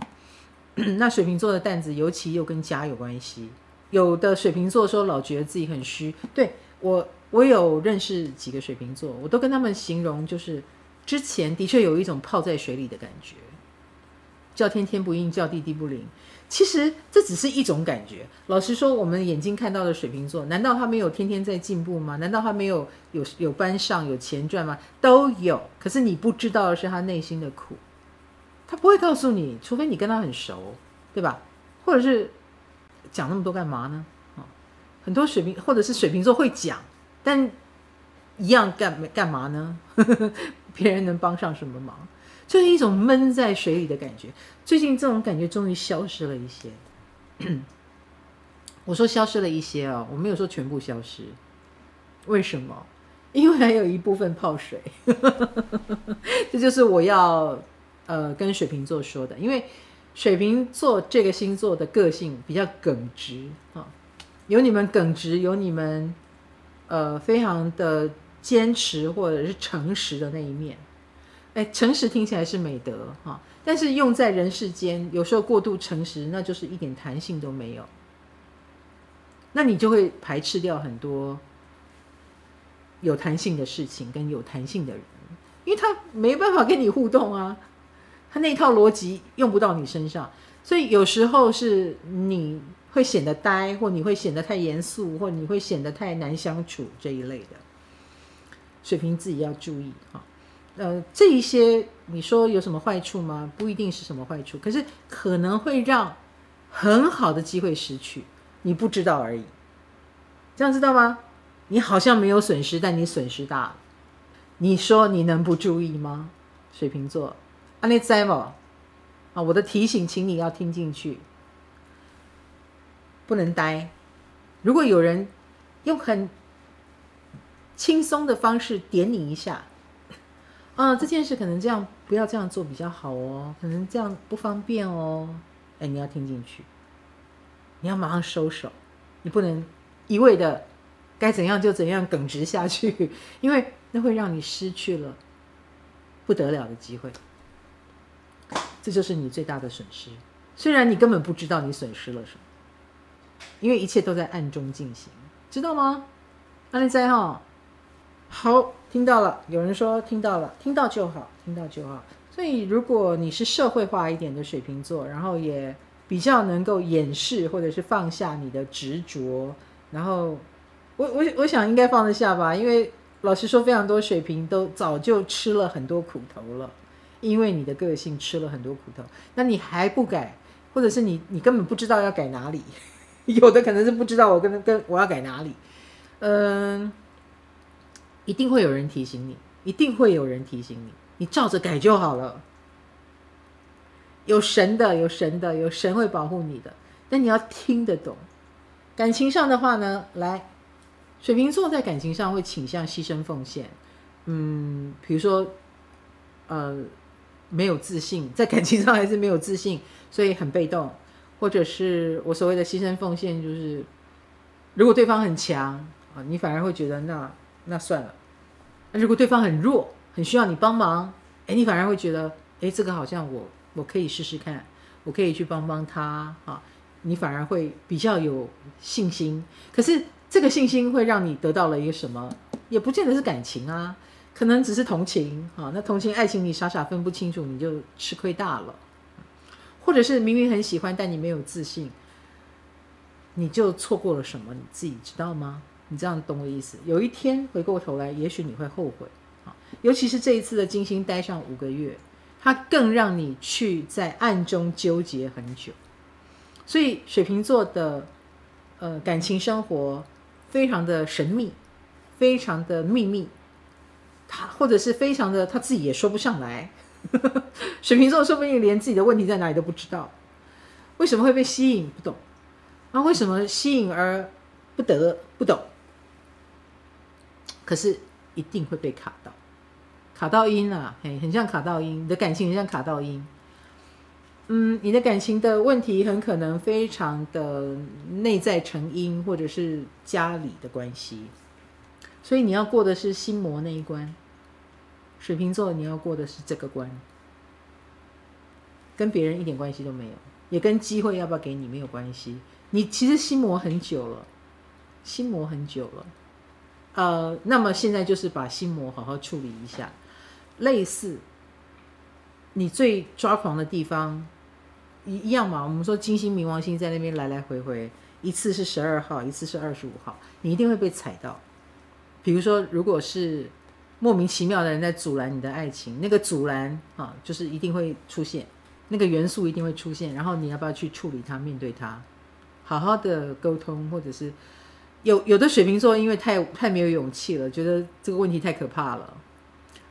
S1: 那水瓶座的担子，尤其又跟家有关系。有的水瓶座说老觉得自己很虚，对，我，我有认识几个水瓶座，我都跟他们形容，就是之前的确有一种泡在水里的感觉，叫天天不应，叫地地不灵。其实这只是一种感觉。老实说，我们眼睛看到的水瓶座，难道他没有天天在进步吗？难道他没有有有班上有钱赚吗？都有。可是你不知道的是他内心的苦，他不会告诉你，除非你跟他很熟，对吧？或者是讲那么多干嘛呢？啊，很多水瓶或者是水瓶座会讲，但一样干干嘛呢？别人能帮上什么忙？就是一种闷在水里的感觉。最近这种感觉终于消失了一些。我说消失了一些哦，我没有说全部消失。为什么？因为还有一部分泡水。这就是我要呃跟水瓶座说的。因为水瓶座这个星座的个性比较耿直啊，有你们耿直，有你们呃非常的坚持或者是诚实的那一面。哎，诚实听起来是美德哈，但是用在人世间，有时候过度诚实，那就是一点弹性都没有。那你就会排斥掉很多有弹性的事情跟有弹性的人，因为他没办法跟你互动啊，他那套逻辑用不到你身上，所以有时候是你会显得呆，或你会显得太严肃，或你会显得太难相处这一类的。水瓶自己要注意哈。呃，这一些你说有什么坏处吗？不一定是什么坏处，可是可能会让很好的机会失去，你不知道而已。这样知道吗？你好像没有损失，但你损失大了。你说你能不注意吗？水瓶座，啊，你在吗？啊，我的提醒，请你要听进去，不能呆。如果有人用很轻松的方式点你一下。啊，这件事可能这样，不要这样做比较好哦，可能这样不方便哦。哎，你要听进去，你要马上收手，你不能一味的该怎样就怎样耿直下去，因为那会让你失去了不得了的机会，这就是你最大的损失。虽然你根本不知道你损失了什么，因为一切都在暗中进行，知道吗？阿里在哈，好。听到了，有人说听到了，听到就好，听到就好。所以，如果你是社会化一点的水瓶座，然后也比较能够掩饰或者是放下你的执着，然后我我我想应该放得下吧，因为老实说，非常多水瓶都早就吃了很多苦头了，因为你的个性吃了很多苦头，那你还不改，或者是你你根本不知道要改哪里，有的可能是不知道我跟跟我要改哪里，嗯，一定会有人提醒你，一定会有人提醒你，你照着改就好了。有神的，有神的，有神会保护你的，但你要听得懂。感情上的话呢，来，水瓶座在感情上会倾向牺牲奉献，嗯，比如说，呃，没有自信，在感情上还是没有自信，所以很被动，或者是我所谓的牺牲奉献，就是如果对方很强啊，你反而会觉得那那算了；那如果对方很弱，很需要你帮忙，哎，你反而会觉得，哎，这个好像我我可以试试看，我可以去帮帮他啊。你反而会比较有信心，可是这个信心会让你得到了一个什么？也不见得是感情啊，可能只是同情啊。那同情、爱情你傻傻分不清楚，你就吃亏大了。或者是明明很喜欢，但你没有自信，你就错过了什么？你自己知道吗？你这样懂我意思？有一天回过头来，也许你会后悔啊。尤其是这一次的金星待上五个月，它更让你去在暗中纠结很久。所以水瓶座的呃感情生活非常的神秘，非常的秘密，他或者是非常的他自己也说不上来。水瓶座说不定连自己的问题在哪里都不知道，为什么会被吸引？不懂，啊为什么吸引而不得？不懂，可是一定会被卡到，卡到音啊，嘿，很像卡到音，你的感情很像卡到音。嗯，你的感情的问题很可能非常的内在成因，或者是家里的关系，所以你要过的是心魔那一关。水瓶座，你要过的是这个关，跟别人一点关系都没有，也跟机会要不要给你没有关系。你其实心魔很久了，心魔很久了，呃，那么现在就是把心魔好好处理一下，类似你最抓狂的地方。一一样嘛，我们说金星、冥王星在那边来来回回，一次是十二号，一次是二十五号，你一定会被踩到。比如说，如果是莫名其妙的人在阻拦你的爱情，那个阻拦啊，就是一定会出现，那个元素一定会出现。然后你要不要去处理它、面对它，好好的沟通，或者是有有的水瓶座因为太太没有勇气了，觉得这个问题太可怕了。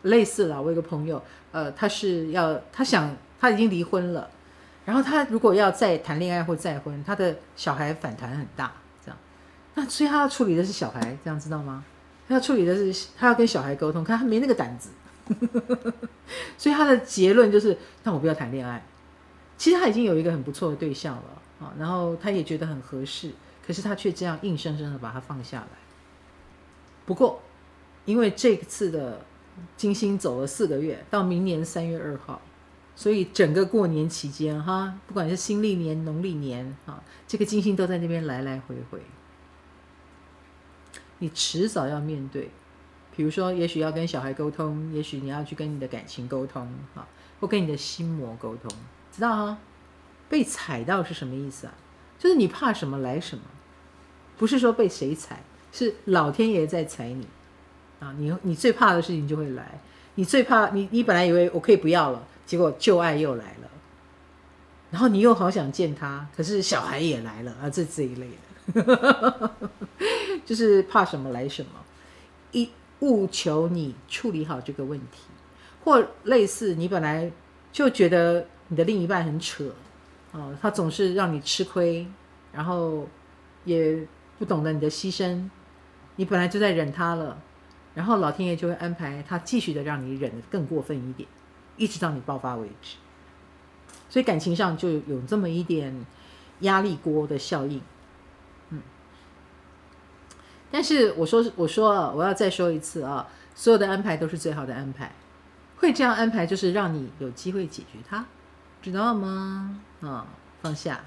S1: 类似了，我有个朋友，呃，他是要他想他已经离婚了。然后他如果要再谈恋爱或再婚，他的小孩反弹很大，这样，那所以他要处理的是小孩，这样知道吗？他要处理的是他要跟小孩沟通，看他没那个胆子，所以他的结论就是，那我不要谈恋爱。其实他已经有一个很不错的对象了啊，然后他也觉得很合适，可是他却这样硬生生的把他放下来。不过，因为这次的金星走了四个月，到明年三月二号。所以整个过年期间，哈，不管是新历年、农历年，啊，这个金星都在那边来来回回。你迟早要面对，比如说，也许要跟小孩沟通，也许你要去跟你的感情沟通，啊，或跟你的心魔沟通，知道哈？被踩到是什么意思啊？就是你怕什么来什么，不是说被谁踩，是老天爷在踩你，啊，你你最怕的事情就会来，你最怕你你本来以为我可以不要了。结果旧爱又来了，然后你又好想见他，可是小孩也来了啊，这这一类的，就是怕什么来什么，一务求你处理好这个问题，或类似你本来就觉得你的另一半很扯，哦，他总是让你吃亏，然后也不懂得你的牺牲，你本来就在忍他了，然后老天爷就会安排他继续的让你忍得更过分一点。一直到你爆发为止，所以感情上就有这么一点压力锅的效应，但是我说，我说，我要再说一次啊，所有的安排都是最好的安排，会这样安排就是让你有机会解决它，知道吗？啊，放下。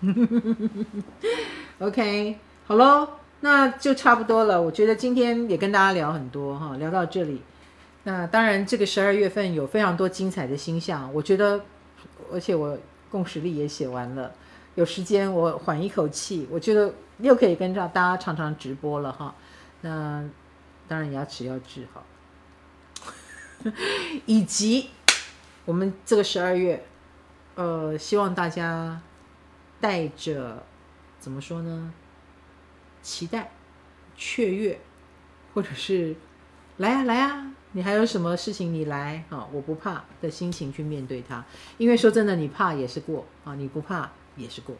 S1: OK，好喽，那就差不多了。我觉得今天也跟大家聊很多哈，聊到这里。那当然，这个十二月份有非常多精彩的星象，我觉得，而且我共识力也写完了，有时间我缓一口气，我觉得又可以跟着大家常常直播了哈。那当然牙齿要治好，以及我们这个十二月，呃，希望大家带着怎么说呢？期待、雀跃，或者是来啊来啊，你还有什么事情你来啊，我不怕的心情去面对它。因为说真的，你怕也是过啊，你不怕也是过。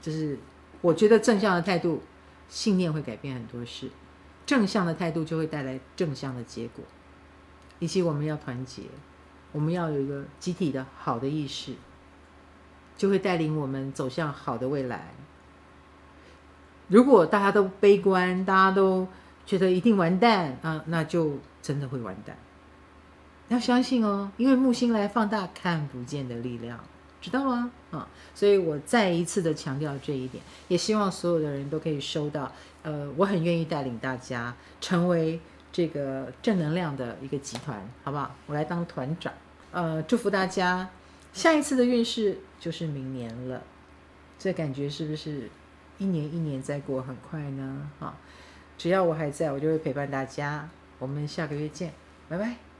S1: 就是我觉得正向的态度，信念会改变很多事，正向的态度就会带来正向的结果。以及我们要团结，我们要有一个集体的好的意识，就会带领我们走向好的未来。如果大家都悲观，大家都觉得一定完蛋啊，那就真的会完蛋。要相信哦，因为木星来放大看不见的力量，知道吗？啊，所以我再一次的强调这一点，也希望所有的人都可以收到。呃，我很愿意带领大家成为这个正能量的一个集团，好不好？我来当团长。呃，祝福大家，下一次的运势就是明年了。这感觉是不是？一年一年在过，很快呢。好，只要我还在，我就会陪伴大家。我们下个月见，拜拜。